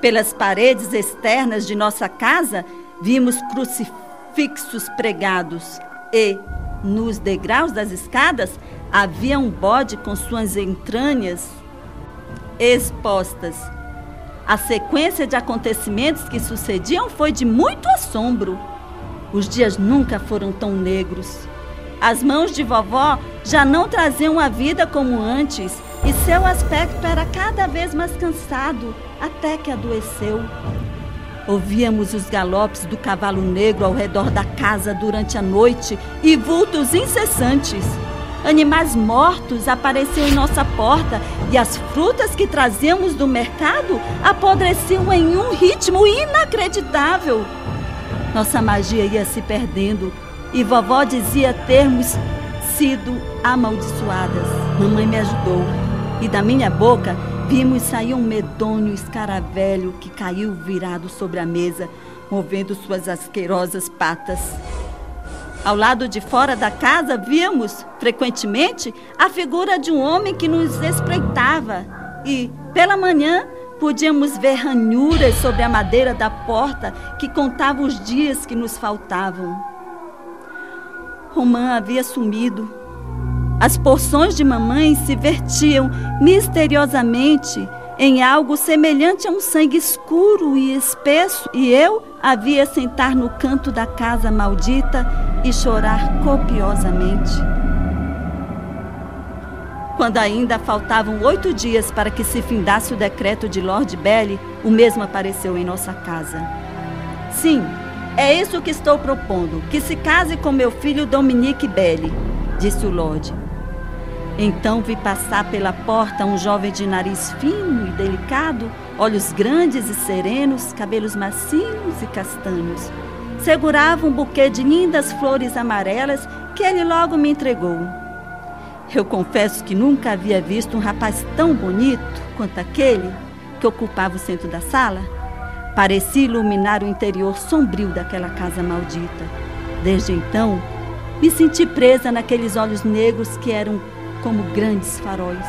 Pelas paredes externas de nossa casa, vimos crucifixos fixos pregados e, nos degraus das escadas, havia um bode com suas entranhas expostas. A sequência de acontecimentos que sucediam foi de muito assombro. Os dias nunca foram tão negros. As mãos de vovó já não traziam a vida como antes e seu aspecto era cada vez mais cansado, até que adoeceu. Ouvíamos os galopes do cavalo negro ao redor da casa durante a noite e vultos incessantes. Animais mortos apareciam em nossa porta e as frutas que trazíamos do mercado apodreciam em um ritmo inacreditável. Nossa magia ia se perdendo e vovó dizia termos sido amaldiçoadas. Mamãe me ajudou e da minha boca vimos sair um medonho escaravelho que caiu virado sobre a mesa, movendo suas asquerosas patas. Ao lado de fora da casa, víamos, frequentemente, a figura de um homem que nos espreitava. E, pela manhã, podíamos ver ranhuras sobre a madeira da porta que contava os dias que nos faltavam. Romã havia sumido. As porções de mamãe se vertiam misteriosamente em algo semelhante a um sangue escuro e espesso, e eu havia sentar no canto da casa maldita e chorar copiosamente. Quando ainda faltavam oito dias para que se findasse o decreto de Lord Belly, o mesmo apareceu em nossa casa. Sim, é isso que estou propondo: que se case com meu filho Dominique Belly, disse o Lorde. Então vi passar pela porta um jovem de nariz fino e delicado, olhos grandes e serenos, cabelos macios e castanhos. Segurava um buquê de lindas flores amarelas que ele logo me entregou. Eu confesso que nunca havia visto um rapaz tão bonito quanto aquele que ocupava o centro da sala. Parecia iluminar o interior sombrio daquela casa maldita. Desde então, me senti presa naqueles olhos negros que eram como grandes faróis.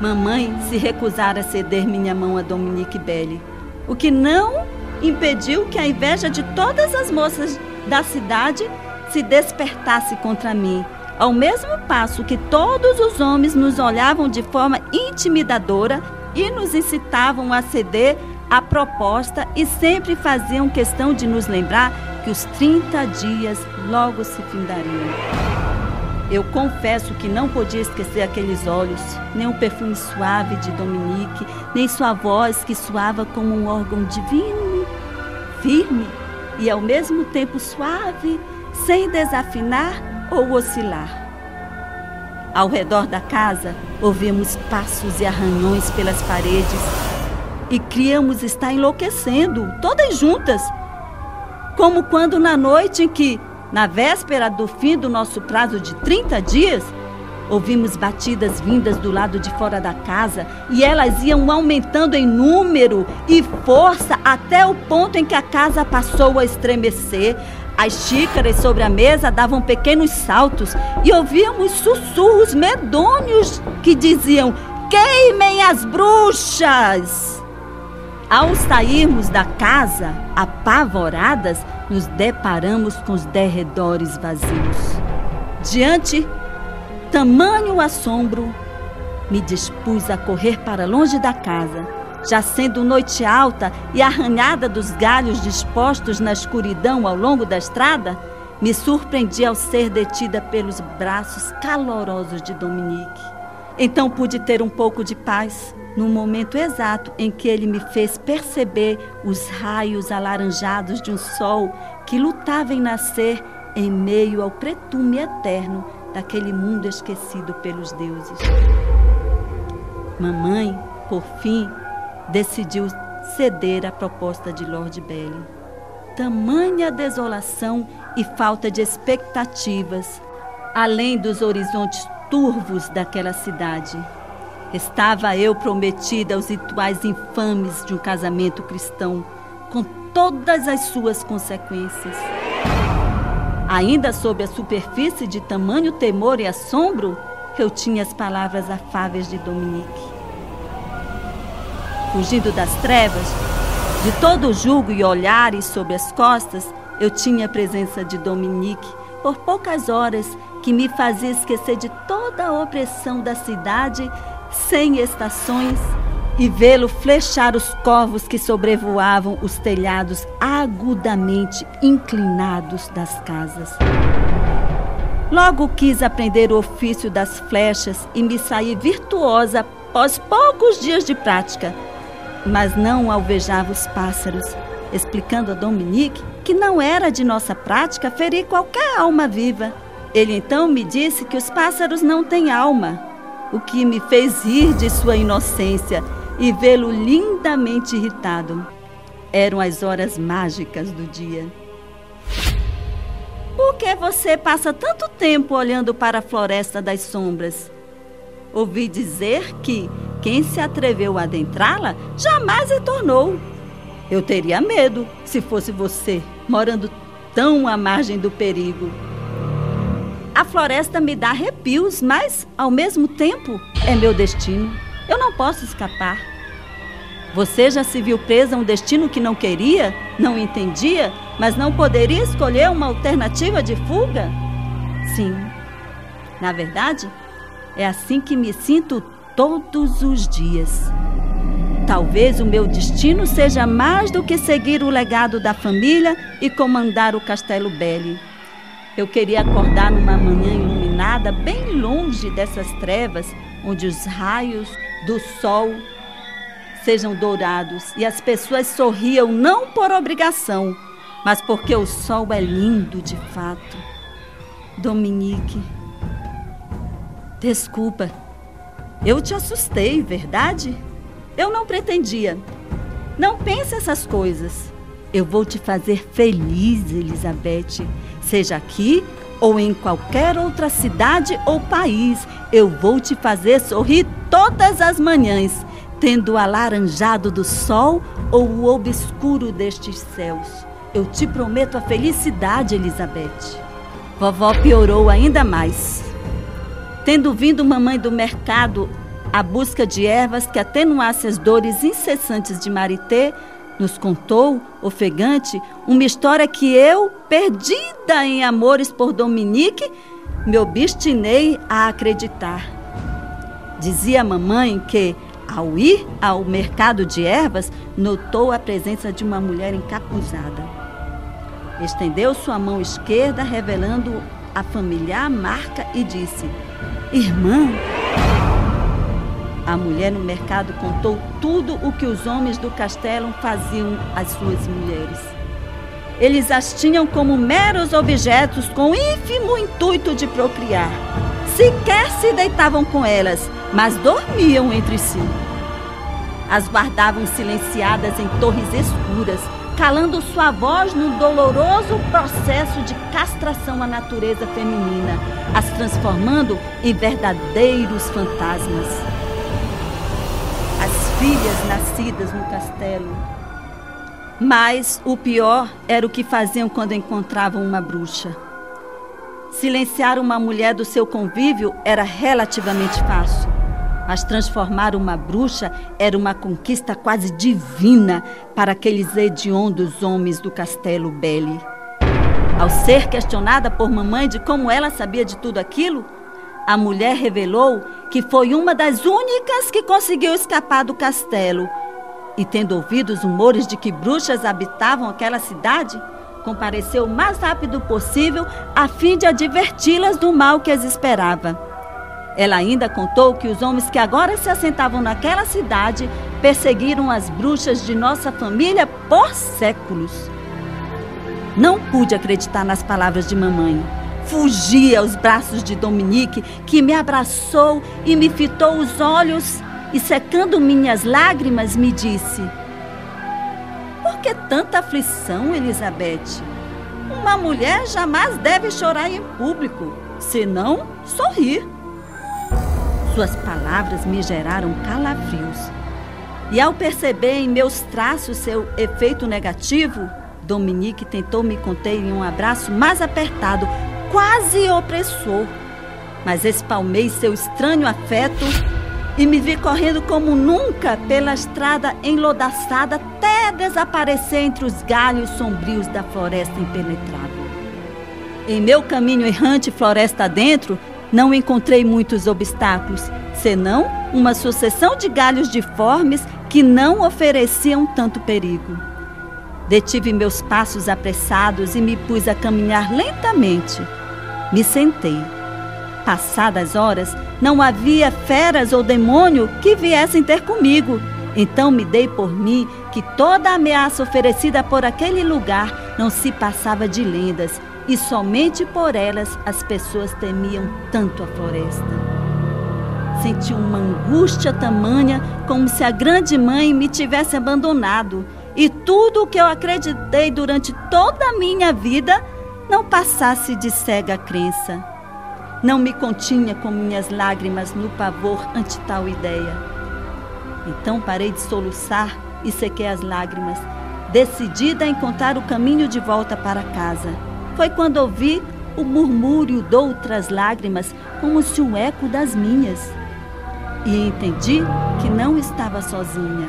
Mamãe se recusara a ceder minha mão a Dominique Belli, o que não impediu que a inveja de todas as moças da cidade se despertasse contra mim, ao mesmo passo que todos os homens nos olhavam de forma intimidadora e nos incitavam a ceder à proposta e sempre faziam questão de nos lembrar que os 30 dias logo se findariam. Eu confesso que não podia esquecer aqueles olhos, nem o perfume suave de Dominique, nem sua voz que soava como um órgão divino, firme e ao mesmo tempo suave, sem desafinar ou oscilar. Ao redor da casa, ouvimos passos e arranhões pelas paredes e criamos estar enlouquecendo, todas juntas, como quando na noite em que na véspera do fim do nosso prazo de 30 dias, ouvimos batidas vindas do lado de fora da casa e elas iam aumentando em número e força até o ponto em que a casa passou a estremecer. As xícaras sobre a mesa davam pequenos saltos e ouvíamos sussurros medonhos que diziam: Queimem as bruxas! Ao sairmos da casa, apavoradas, nos deparamos com os derredores vazios. Diante tamanho assombro, me dispus a correr para longe da casa, já sendo noite alta e arranhada dos galhos dispostos na escuridão ao longo da estrada, me surpreendi ao ser detida pelos braços calorosos de Dominique. Então pude ter um pouco de paz no momento exato em que ele me fez perceber os raios alaranjados de um sol que lutava em nascer em meio ao pretume eterno daquele mundo esquecido pelos deuses. Mamãe, por fim, decidiu ceder à proposta de Lord Belly. Tamanha desolação e falta de expectativas, além dos horizontes turvos daquela cidade. Estava eu prometida aos rituais infames de um casamento cristão, com todas as suas consequências. Ainda sob a superfície de tamanho temor e assombro, eu tinha as palavras afáveis de Dominique. Fugindo das trevas, de todo julgo e olhares sobre as costas, eu tinha a presença de Dominique por poucas horas que me fazia esquecer de toda a opressão da cidade sem estações, e vê-lo flechar os corvos que sobrevoavam os telhados agudamente inclinados das casas. Logo quis aprender o ofício das flechas e me sair virtuosa após poucos dias de prática, mas não alvejava os pássaros, explicando a Dominique que não era de nossa prática ferir qualquer alma viva. Ele então me disse que os pássaros não têm alma, o que me fez rir de sua inocência e vê-lo lindamente irritado. Eram as horas mágicas do dia. Por que você passa tanto tempo olhando para a floresta das sombras? Ouvi dizer que quem se atreveu a adentrá-la jamais retornou. Eu teria medo se fosse você, morando tão à margem do perigo. A floresta me dá arrepios, mas, ao mesmo tempo, é meu destino. Eu não posso escapar. Você já se viu presa a um destino que não queria, não entendia, mas não poderia escolher uma alternativa de fuga? Sim. Na verdade, é assim que me sinto todos os dias. Talvez o meu destino seja mais do que seguir o legado da família e comandar o Castelo Belli. Eu queria acordar numa manhã iluminada, bem longe dessas trevas, onde os raios do sol sejam dourados e as pessoas sorriam não por obrigação, mas porque o sol é lindo de fato. Dominique, desculpa, eu te assustei, verdade? Eu não pretendia. Não pense essas coisas. Eu vou te fazer feliz, Elizabeth. Seja aqui ou em qualquer outra cidade ou país, eu vou te fazer sorrir todas as manhãs, tendo o alaranjado do sol ou o obscuro destes céus. Eu te prometo a felicidade, Elizabeth. Vovó piorou ainda mais. Tendo vindo mamãe do mercado à busca de ervas que atenuassem as dores incessantes de Marité, nos contou, ofegante, uma história que eu, perdida em amores por Dominique, me obstinei a acreditar. Dizia a mamãe que, ao ir ao mercado de ervas, notou a presença de uma mulher encapuzada. Estendeu sua mão esquerda, revelando a familiar marca, e disse: Irmã. A mulher no mercado contou tudo o que os homens do castelo faziam às suas mulheres. Eles as tinham como meros objetos com ínfimo intuito de procriar. Sequer se deitavam com elas, mas dormiam entre si. As guardavam silenciadas em torres escuras, calando sua voz no doloroso processo de castração à natureza feminina, as transformando em verdadeiros fantasmas. As filhas nascidas no castelo. Mas o pior era o que faziam quando encontravam uma bruxa. Silenciar uma mulher do seu convívio era relativamente fácil mas transformar uma bruxa era uma conquista quase divina para aqueles hediondos homens do castelo Belli. Ao ser questionada por mamãe de como ela sabia de tudo aquilo, a mulher revelou que foi uma das únicas que conseguiu escapar do castelo. E tendo ouvido os rumores de que bruxas habitavam aquela cidade, compareceu o mais rápido possível a fim de adverti-las do mal que as esperava. Ela ainda contou que os homens que agora se assentavam naquela cidade perseguiram as bruxas de nossa família por séculos. Não pude acreditar nas palavras de mamãe. Fugi aos braços de Dominique, que me abraçou e me fitou os olhos e, secando minhas lágrimas, me disse: Por que tanta aflição, Elizabeth? Uma mulher jamais deve chorar em público, senão sorrir. Suas palavras me geraram calafrios. E ao perceber em meus traços seu efeito negativo, Dominique tentou me conter em um abraço mais apertado, quase opressor. Mas espalmei seu estranho afeto e me vi correndo como nunca pela estrada enlodaçada até desaparecer entre os galhos sombrios da floresta impenetrável. Em meu caminho errante floresta dentro, Não encontrei muitos obstáculos, senão uma sucessão de galhos diformes que não ofereciam tanto perigo. Detive meus passos apressados e me pus a caminhar lentamente. Me sentei. Passadas horas, não havia feras ou demônio que viessem ter comigo. Então me dei por mim que toda a ameaça oferecida por aquele lugar não se passava de lendas, e somente por elas as pessoas temiam tanto a floresta. Senti uma angústia tamanha, como se a grande mãe me tivesse abandonado, e tudo o que eu acreditei durante toda a minha vida não passasse de cega crença. Não me continha com minhas lágrimas no pavor ante tal ideia. Então parei de soluçar e sequei as lágrimas, decidida a encontrar o caminho de volta para casa. Foi quando ouvi o murmúrio de outras lágrimas, como se um eco das minhas. E entendi que não estava sozinha.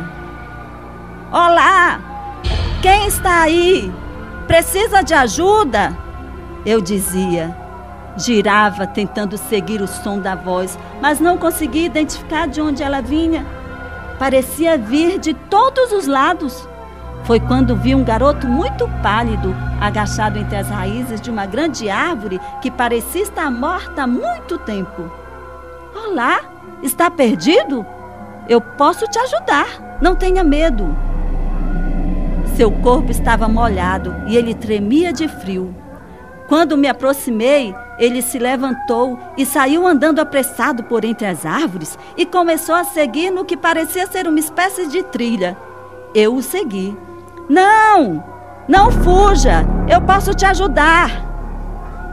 Olá! Quem está aí? Precisa de ajuda? Eu dizia. Girava tentando seguir o som da voz, mas não conseguia identificar de onde ela vinha. Parecia vir de todos os lados. Foi quando vi um garoto muito pálido, agachado entre as raízes de uma grande árvore que parecia estar morta há muito tempo. Olá, está perdido? Eu posso te ajudar, não tenha medo. Seu corpo estava molhado e ele tremia de frio. Quando me aproximei, ele se levantou e saiu andando apressado por entre as árvores e começou a seguir no que parecia ser uma espécie de trilha. Eu o segui. Não! Não fuja! Eu posso te ajudar!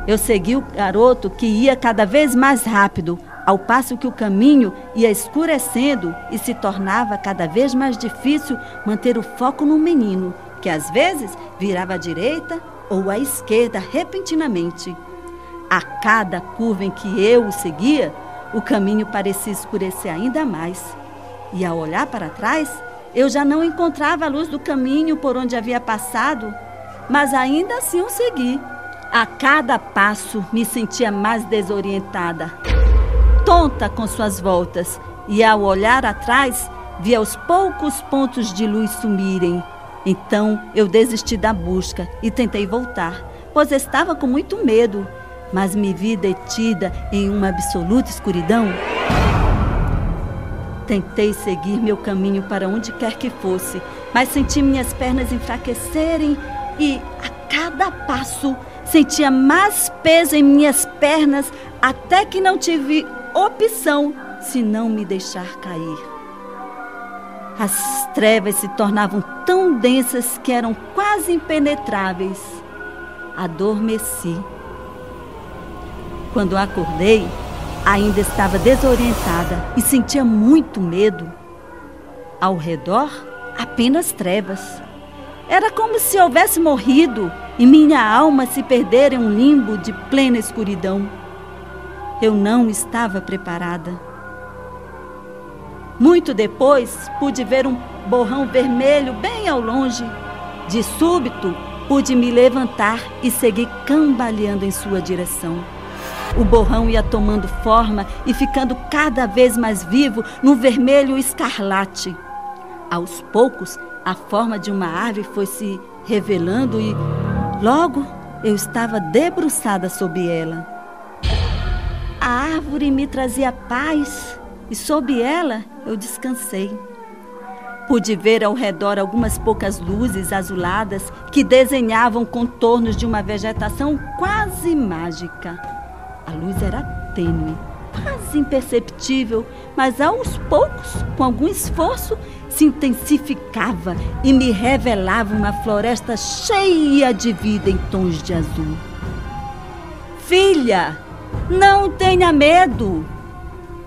Eu segui o garoto que ia cada vez mais rápido, ao passo que o caminho ia escurecendo e se tornava cada vez mais difícil manter o foco no menino, que às vezes virava à direita ou à esquerda repentinamente. A cada curva em que eu o seguia, o caminho parecia escurecer ainda mais. E ao olhar para trás, eu já não encontrava a luz do caminho por onde havia passado, mas ainda assim o segui. A cada passo me sentia mais desorientada, tonta com suas voltas, e ao olhar atrás, via os poucos pontos de luz sumirem. Então eu desisti da busca e tentei voltar, pois estava com muito medo, mas me vi detida em uma absoluta escuridão. Tentei seguir meu caminho para onde quer que fosse, mas senti minhas pernas enfraquecerem e, a cada passo, sentia mais peso em minhas pernas até que não tive opção se não me deixar cair. As trevas se tornavam tão densas que eram quase impenetráveis. Adormeci. Quando acordei, Ainda estava desorientada e sentia muito medo. Ao redor, apenas trevas. Era como se houvesse morrido e minha alma se perdera em um limbo de plena escuridão. Eu não estava preparada. Muito depois, pude ver um borrão vermelho bem ao longe. De súbito, pude me levantar e seguir cambaleando em sua direção. O borrão ia tomando forma e ficando cada vez mais vivo no vermelho escarlate. Aos poucos, a forma de uma ave foi se revelando e, logo, eu estava debruçada sob ela. A árvore me trazia paz e, sob ela, eu descansei. Pude ver ao redor algumas poucas luzes azuladas que desenhavam contornos de uma vegetação quase mágica. A luz era tênue, quase imperceptível, mas aos poucos, com algum esforço, se intensificava e me revelava uma floresta cheia de vida em tons de azul. Filha, não tenha medo!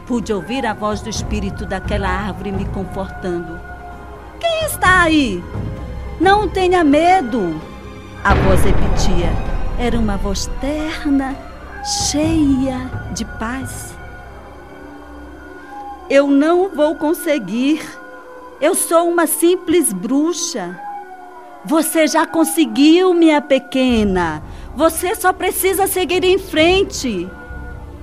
Pude ouvir a voz do espírito daquela árvore me confortando. Quem está aí? Não tenha medo! A voz repetia. Era uma voz terna cheia de paz. Eu não vou conseguir. Eu sou uma simples bruxa. Você já conseguiu, minha pequena. Você só precisa seguir em frente.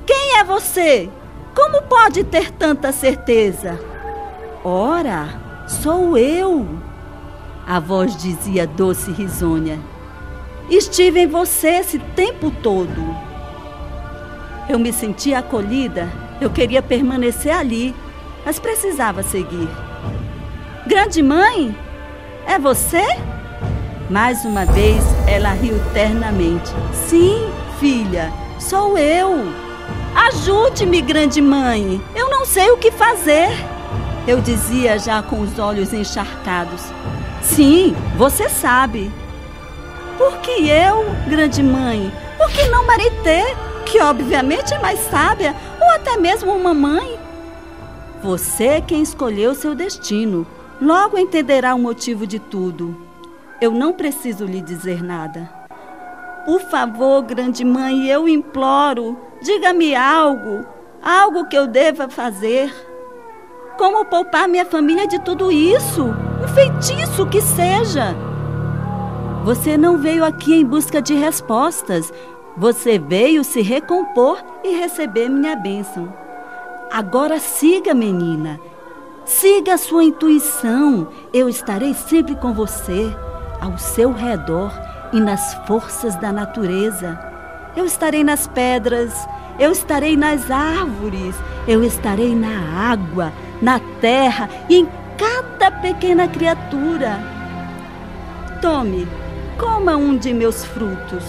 Quem é você? Como pode ter tanta certeza? Ora, sou eu. A voz dizia doce e risonha. Estive em você esse tempo todo. Eu me sentia acolhida, eu queria permanecer ali, mas precisava seguir. Grande mãe, é você? Mais uma vez ela riu ternamente. Sim, filha, sou eu. Ajude-me, grande mãe. Eu não sei o que fazer. Eu dizia já com os olhos encharcados. Sim, você sabe. Por que eu, grande mãe? Por que não Marité, que obviamente é mais sábia, ou até mesmo uma mãe? Você é quem escolheu seu destino. Logo entenderá o motivo de tudo. Eu não preciso lhe dizer nada. Por favor, grande mãe, eu imploro, diga-me algo, algo que eu deva fazer. Como poupar minha família de tudo isso? Um feitiço que seja. Você não veio aqui em busca de respostas. Você veio se recompor e receber minha bênção. Agora siga, menina. Siga a sua intuição. Eu estarei sempre com você, ao seu redor e nas forças da natureza. Eu estarei nas pedras, eu estarei nas árvores, eu estarei na água, na terra e em cada pequena criatura. Tome, coma um de meus frutos.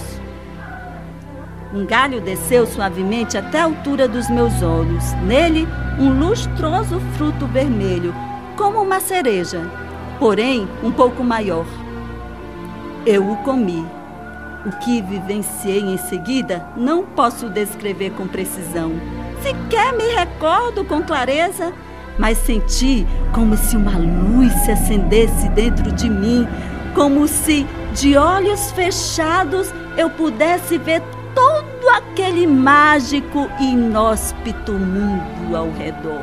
Um galho desceu suavemente até a altura dos meus olhos. Nele, um lustroso fruto vermelho, como uma cereja, porém um pouco maior. Eu o comi. O que vivenciei em seguida não posso descrever com precisão. Sequer me recordo com clareza, mas senti como se uma luz se acendesse dentro de mim, como se de olhos fechados eu pudesse ver todo aquele mágico e inóspito mundo ao redor.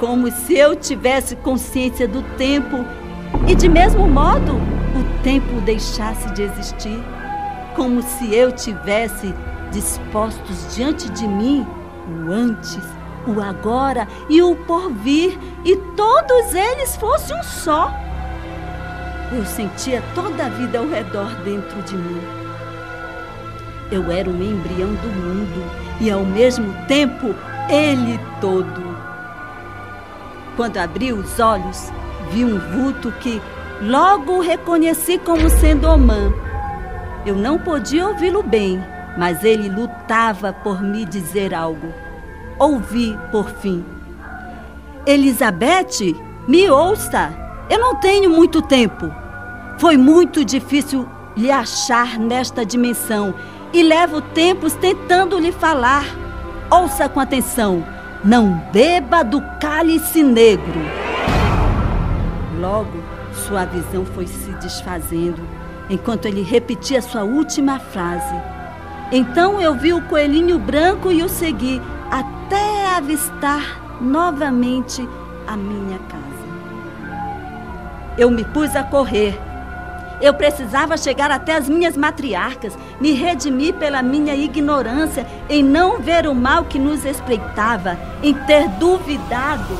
Como se eu tivesse consciência do tempo e, de mesmo modo, tempo deixasse de existir. Como se eu tivesse dispostos diante de mim o antes, o agora e o porvir, e todos eles fossem um só. Eu sentia toda a vida ao redor dentro de mim. Eu era um embrião do mundo e, ao mesmo tempo, ele todo. Quando abri os olhos, vi um vulto que logo reconheci como sendo Omã. Eu não podia ouvi-lo bem, mas ele lutava por me dizer algo. Ouvi, por fim. Elizabeth, me ouça. Eu não tenho muito tempo. Foi muito difícil lhe achar nesta dimensão e levo tempos tentando lhe falar. Ouça com atenção. Não beba do cálice negro. Logo, sua visão foi se desfazendo, enquanto ele repetia sua última frase. Então eu vi o coelhinho branco e o segui até avistar novamente a minha casa. Eu me pus a correr eu precisava chegar até as minhas matriarcas, me redimir pela minha ignorância em não ver o mal que nos espreitava, em ter duvidado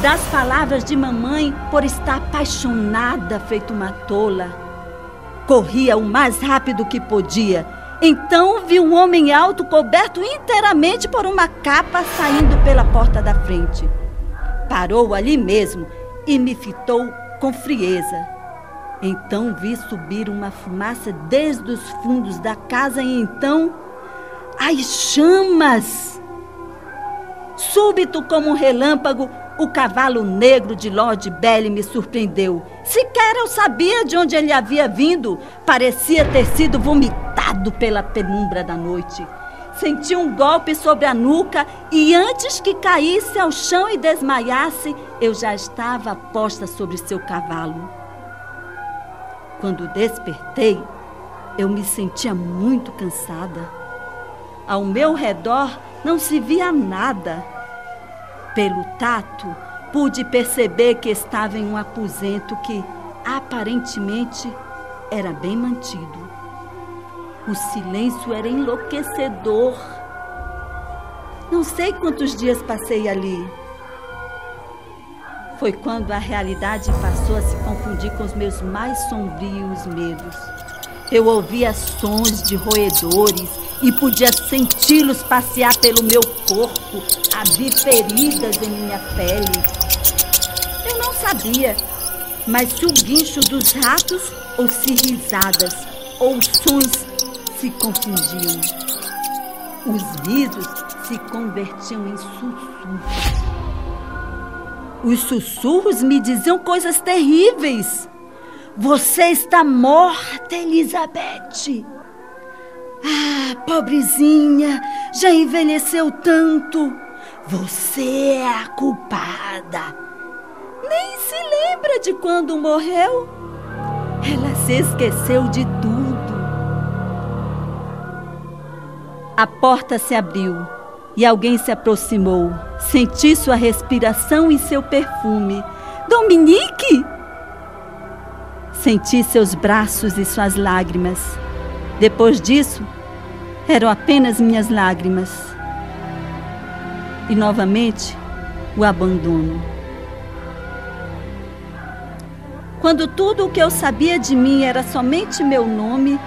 das palavras de mamãe por estar apaixonada feito uma tola. Corria o mais rápido que podia. Então vi um homem alto coberto inteiramente por uma capa saindo pela porta da frente. Parou ali mesmo e me fitou com frieza. Então vi subir uma fumaça desde os fundos da casa e então as chamas! Súbito como um relâmpago, o cavalo negro de Lord Belly me surpreendeu. Sequer eu sabia de onde ele havia vindo. Parecia ter sido vomitado pela penumbra da noite. Senti um golpe sobre a nuca e antes que caísse ao chão e desmaiasse, eu já estava posta sobre seu cavalo. Quando despertei, eu me sentia muito cansada. Ao meu redor não se via nada. Pelo tato, pude perceber que estava em um aposento que, aparentemente, era bem mantido. O silêncio era enlouquecedor. Não sei quantos dias passei ali. Foi quando a realidade passou a se confundir com os meus mais sombrios medos. Eu ouvia sons de roedores e podia senti-los passear pelo meu corpo, abrir feridas em minha pele. Eu não sabia, mas se o guincho dos ratos ou se risadas ou sons se confundiam. Os risos se convertiam em sussurros. Os sussurros me diziam coisas terríveis. Você está morta, Elizabeth. Ah, pobrezinha, já envelheceu tanto. Você é a culpada. Nem se lembra de quando morreu. Ela se esqueceu de tudo. A porta se abriu e alguém se aproximou. Senti sua respiração e seu perfume. Dominique! Senti seus braços e suas lágrimas. Depois disso, eram apenas minhas lágrimas. E novamente, o abandono. Quando tudo o que eu sabia de mim era somente meu nome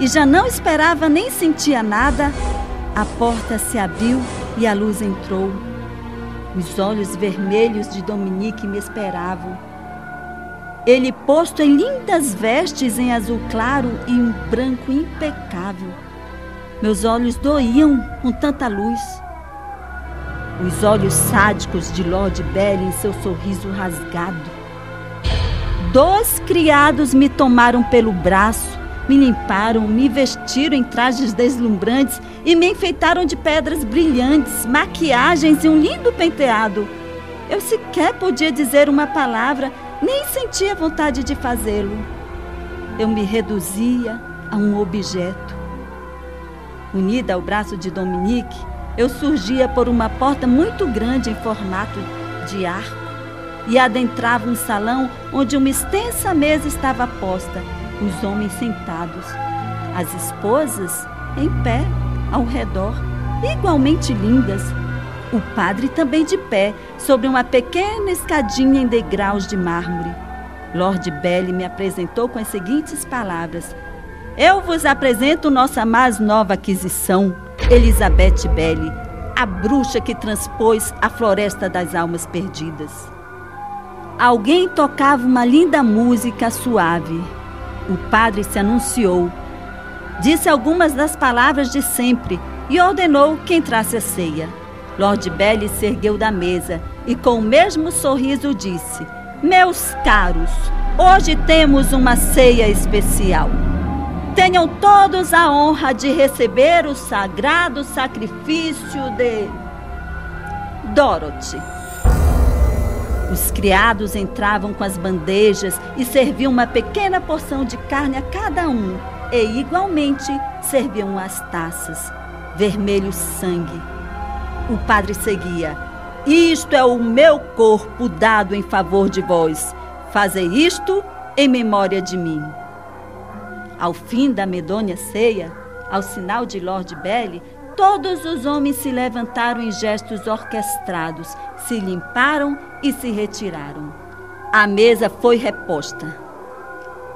e já não esperava nem sentia nada, a porta se abriu e a luz entrou. Os olhos vermelhos de Dominique me esperavam. Ele posto em lindas vestes em azul claro e um branco impecável. Meus olhos doíam com tanta luz. Os olhos sádicos de Lord Belly em seu sorriso rasgado. Dois criados me tomaram pelo braço me limparam, me vestiram em trajes deslumbrantes e me enfeitaram de pedras brilhantes, maquiagens e um lindo penteado. Eu sequer podia dizer uma palavra, nem sentia vontade de fazê-lo. Eu me reduzia a um objeto. Unida ao braço de Dominique, eu surgia por uma porta muito grande em formato de arco e adentrava um salão onde uma extensa mesa estava posta os homens sentados, as esposas em pé ao redor, igualmente lindas. O padre também de pé, sobre uma pequena escadinha em degraus de mármore. Lord Belly me apresentou com as seguintes palavras: Eu vos apresento nossa mais nova aquisição, Elizabeth Belly, a bruxa que transpôs a floresta das almas perdidas. Alguém tocava uma linda música suave o padre se anunciou, disse algumas das palavras de sempre e ordenou que entrasse a ceia. Lord Belly se ergueu da mesa e, com o mesmo sorriso, disse: Meus caros, hoje temos uma ceia especial. Tenham todos a honra de receber o sagrado sacrifício de Dorothy. Os criados entravam com as bandejas e serviam uma pequena porção de carne a cada um, e igualmente serviam as taças, vermelho sangue. O padre seguia: Isto é o meu corpo dado em favor de vós. Fazei isto em memória de mim. Ao fim da medonha ceia, ao sinal de Lord Belly, Todos os homens se levantaram em gestos orquestrados, se limparam e se retiraram. A mesa foi reposta.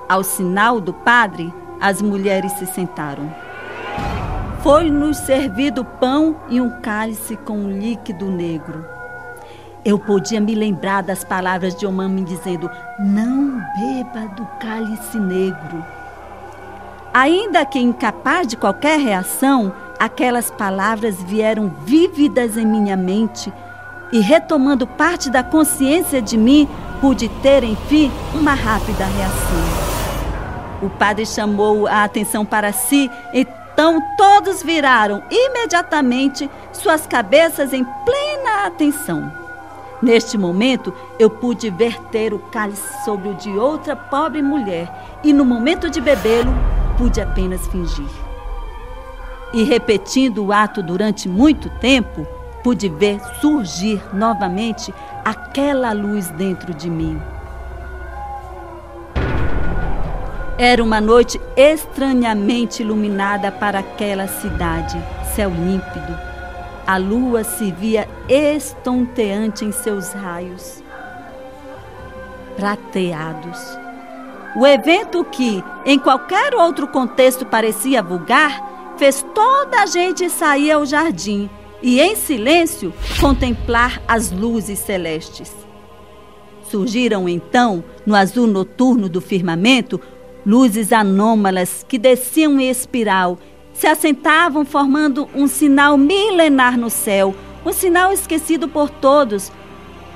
Ao sinal do padre, as mulheres se sentaram. Foi-nos servido pão e um cálice com um líquido negro. Eu podia me lembrar das palavras de Omã me dizendo: Não beba do cálice negro. Ainda que incapaz de qualquer reação, aquelas palavras vieram vívidas em minha mente e, retomando parte da consciência de mim, pude ter, enfim, uma rápida reação. O padre chamou a atenção para si, então todos viraram imediatamente suas cabeças em plena atenção. Neste momento, eu pude verter o cálice sobre o de outra pobre mulher e, no momento de bebê-lo, pude apenas fingir e repetindo o ato durante muito tempo, pude ver surgir novamente aquela luz dentro de mim. Era uma noite estranhamente iluminada para aquela cidade, céu límpido. A lua se via estonteante em seus raios prateados. O evento que, em qualquer outro contexto, parecia vulgar, fez toda a gente sair ao jardim e, em silêncio, contemplar as luzes celestes. Surgiram então, no azul noturno do firmamento, luzes anômalas que desciam em espiral, se assentavam formando um sinal milenar no céu, um sinal esquecido por todos,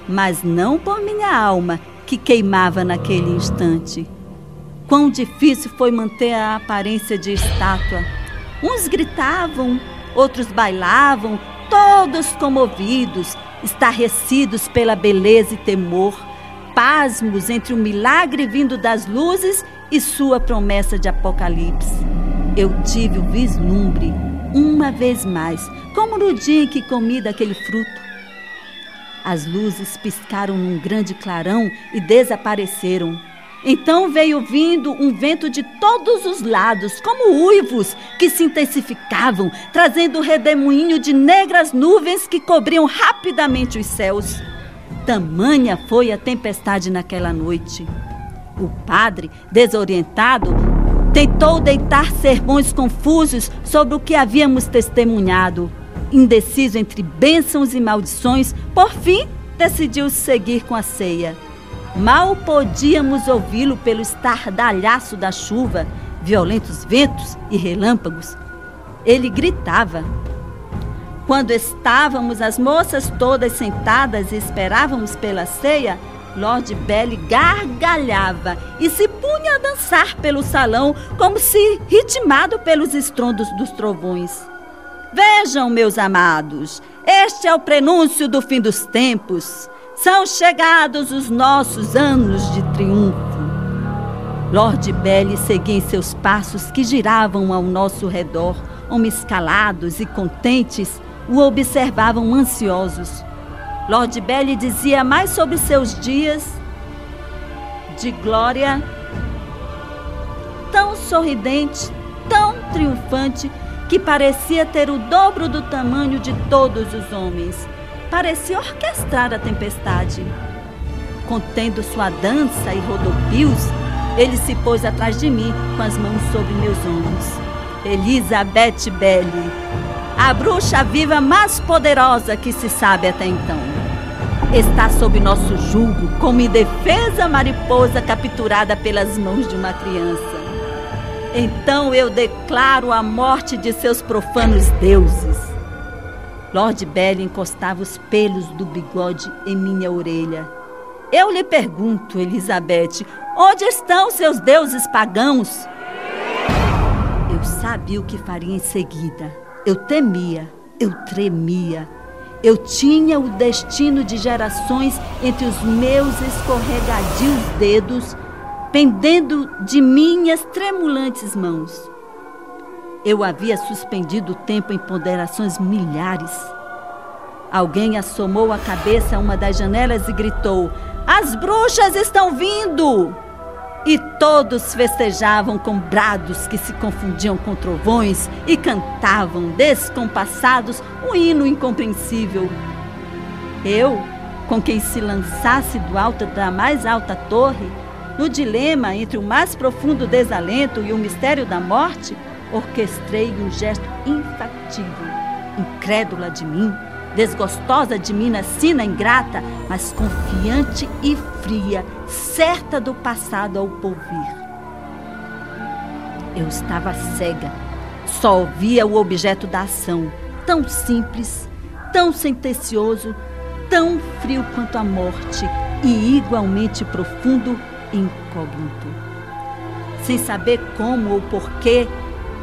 mas não por minha alma, que queimava naquele instante. Quão difícil foi manter a aparência de estátua. Uns gritavam, outros bailavam, todos comovidos, estarrecidos pela beleza e temor, pasmos entre o milagre vindo das luzes e sua promessa de apocalipse. Eu tive o vislumbre, uma vez mais, como no dia em que comi daquele fruto. As luzes piscaram num grande clarão e desapareceram. Então veio vindo um vento de todos os lados, como uivos que se intensificavam, trazendo o redemoinho de negras nuvens que cobriam rapidamente os céus. Tamanha foi a tempestade naquela noite. O padre, desorientado, tentou deitar sermões confusos sobre o que havíamos testemunhado indeciso entre bênçãos e maldições, por fim decidiu seguir com a ceia. Mal podíamos ouvi-lo pelo estardalhaço da chuva, violentos ventos e relâmpagos. Ele gritava. Quando estávamos as moças todas sentadas e esperávamos pela ceia, Lord Belly gargalhava e se punha a dançar pelo salão como se ritmado pelos estrondos dos trovões. Vejam, meus amados, este é o prenúncio do fim dos tempos. São chegados os nossos anos de triunfo. Lord Belly seguia em seus passos que giravam ao nosso redor. Homens calados e contentes o observavam ansiosos. Lord Belly dizia mais sobre seus dias de glória, tão sorridente, tão triunfante, que parecia ter o dobro do tamanho de todos os homens. Parecia orquestrar a tempestade. Contendo sua dança e rodopios, ele se pôs atrás de mim com as mãos sobre meus ombros. Elizabeth Belli, a bruxa viva mais poderosa que se sabe até então. Está sob nosso jugo como indefesa mariposa capturada pelas mãos de uma criança. Então eu declaro a morte de seus profanos deuses. Lord Belly encostava os pelos do bigode em minha orelha. Eu lhe pergunto, Elizabeth, onde estão seus deuses pagãos? Eu sabia o que faria em seguida. Eu temia, eu tremia. Eu tinha o destino de gerações entre os meus escorregadios dedos pendendo de minhas tremulantes mãos. Eu havia suspendido o tempo em ponderações milhares. Alguém assomou a cabeça a uma das janelas e gritou: As bruxas estão vindo! E todos festejavam com brados que se confundiam com trovões e cantavam, descompassados, um hino incompreensível. Eu, com quem se lançasse do alto da mais alta torre, no dilema entre o mais profundo desalento e o mistério da morte, orquestrei um gesto infactível, incrédula de mim, desgostosa de mim na sina ingrata, mas confiante e fria, certa do passado ao porvir. Eu estava cega, só ouvia o objeto da ação, tão simples, tão sentencioso, tão frio quanto a morte e igualmente profundo incógnito. Sem saber como ou porquê,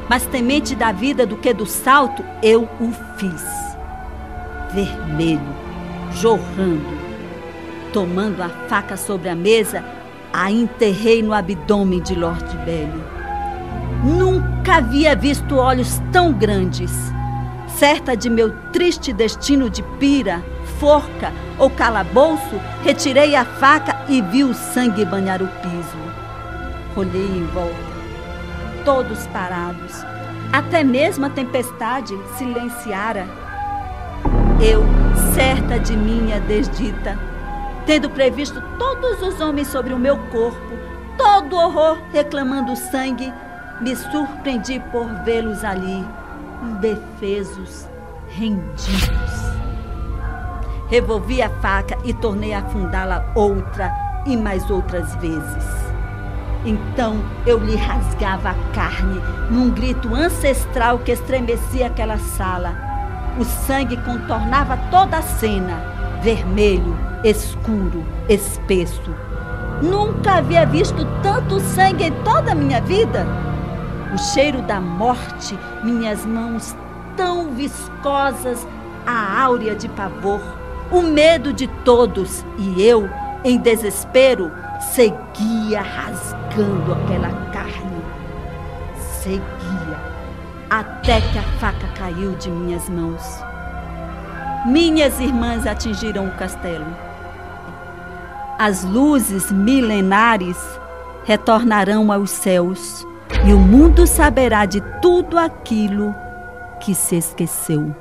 mas temente da vida do que do salto, eu o fiz. Vermelho, jorrando. Tomando a faca sobre a mesa, a enterrei no abdômen de Lord Belly. Nunca havia visto olhos tão grandes. Certa de meu triste destino de pira, forca ou calabouço, retirei a faca e vi o sangue banhar o piso. Olhei em volta, todos parados. Até mesmo a tempestade silenciara. Eu, certa de minha desdita, tendo previsto todos os homens sobre o meu corpo, todo horror reclamando sangue, me surpreendi por vê-los ali, indefesos, rendidos. Revolvi a faca e tornei a afundá-la outra e mais outras vezes. Então eu lhe rasgava a carne num grito ancestral que estremecia aquela sala. O sangue contornava toda a cena, vermelho, escuro, espesso. Nunca havia visto tanto sangue em toda a minha vida. O cheiro da morte, minhas mãos tão viscosas, a áurea de pavor, o medo de todos e eu, em desespero, seguia rasgando aquela carne. Seguia, até que a faca caiu de minhas mãos. Minhas irmãs atingiram o castelo. As luzes milenares retornarão aos céus e o mundo saberá de tudo aquilo que se esqueceu.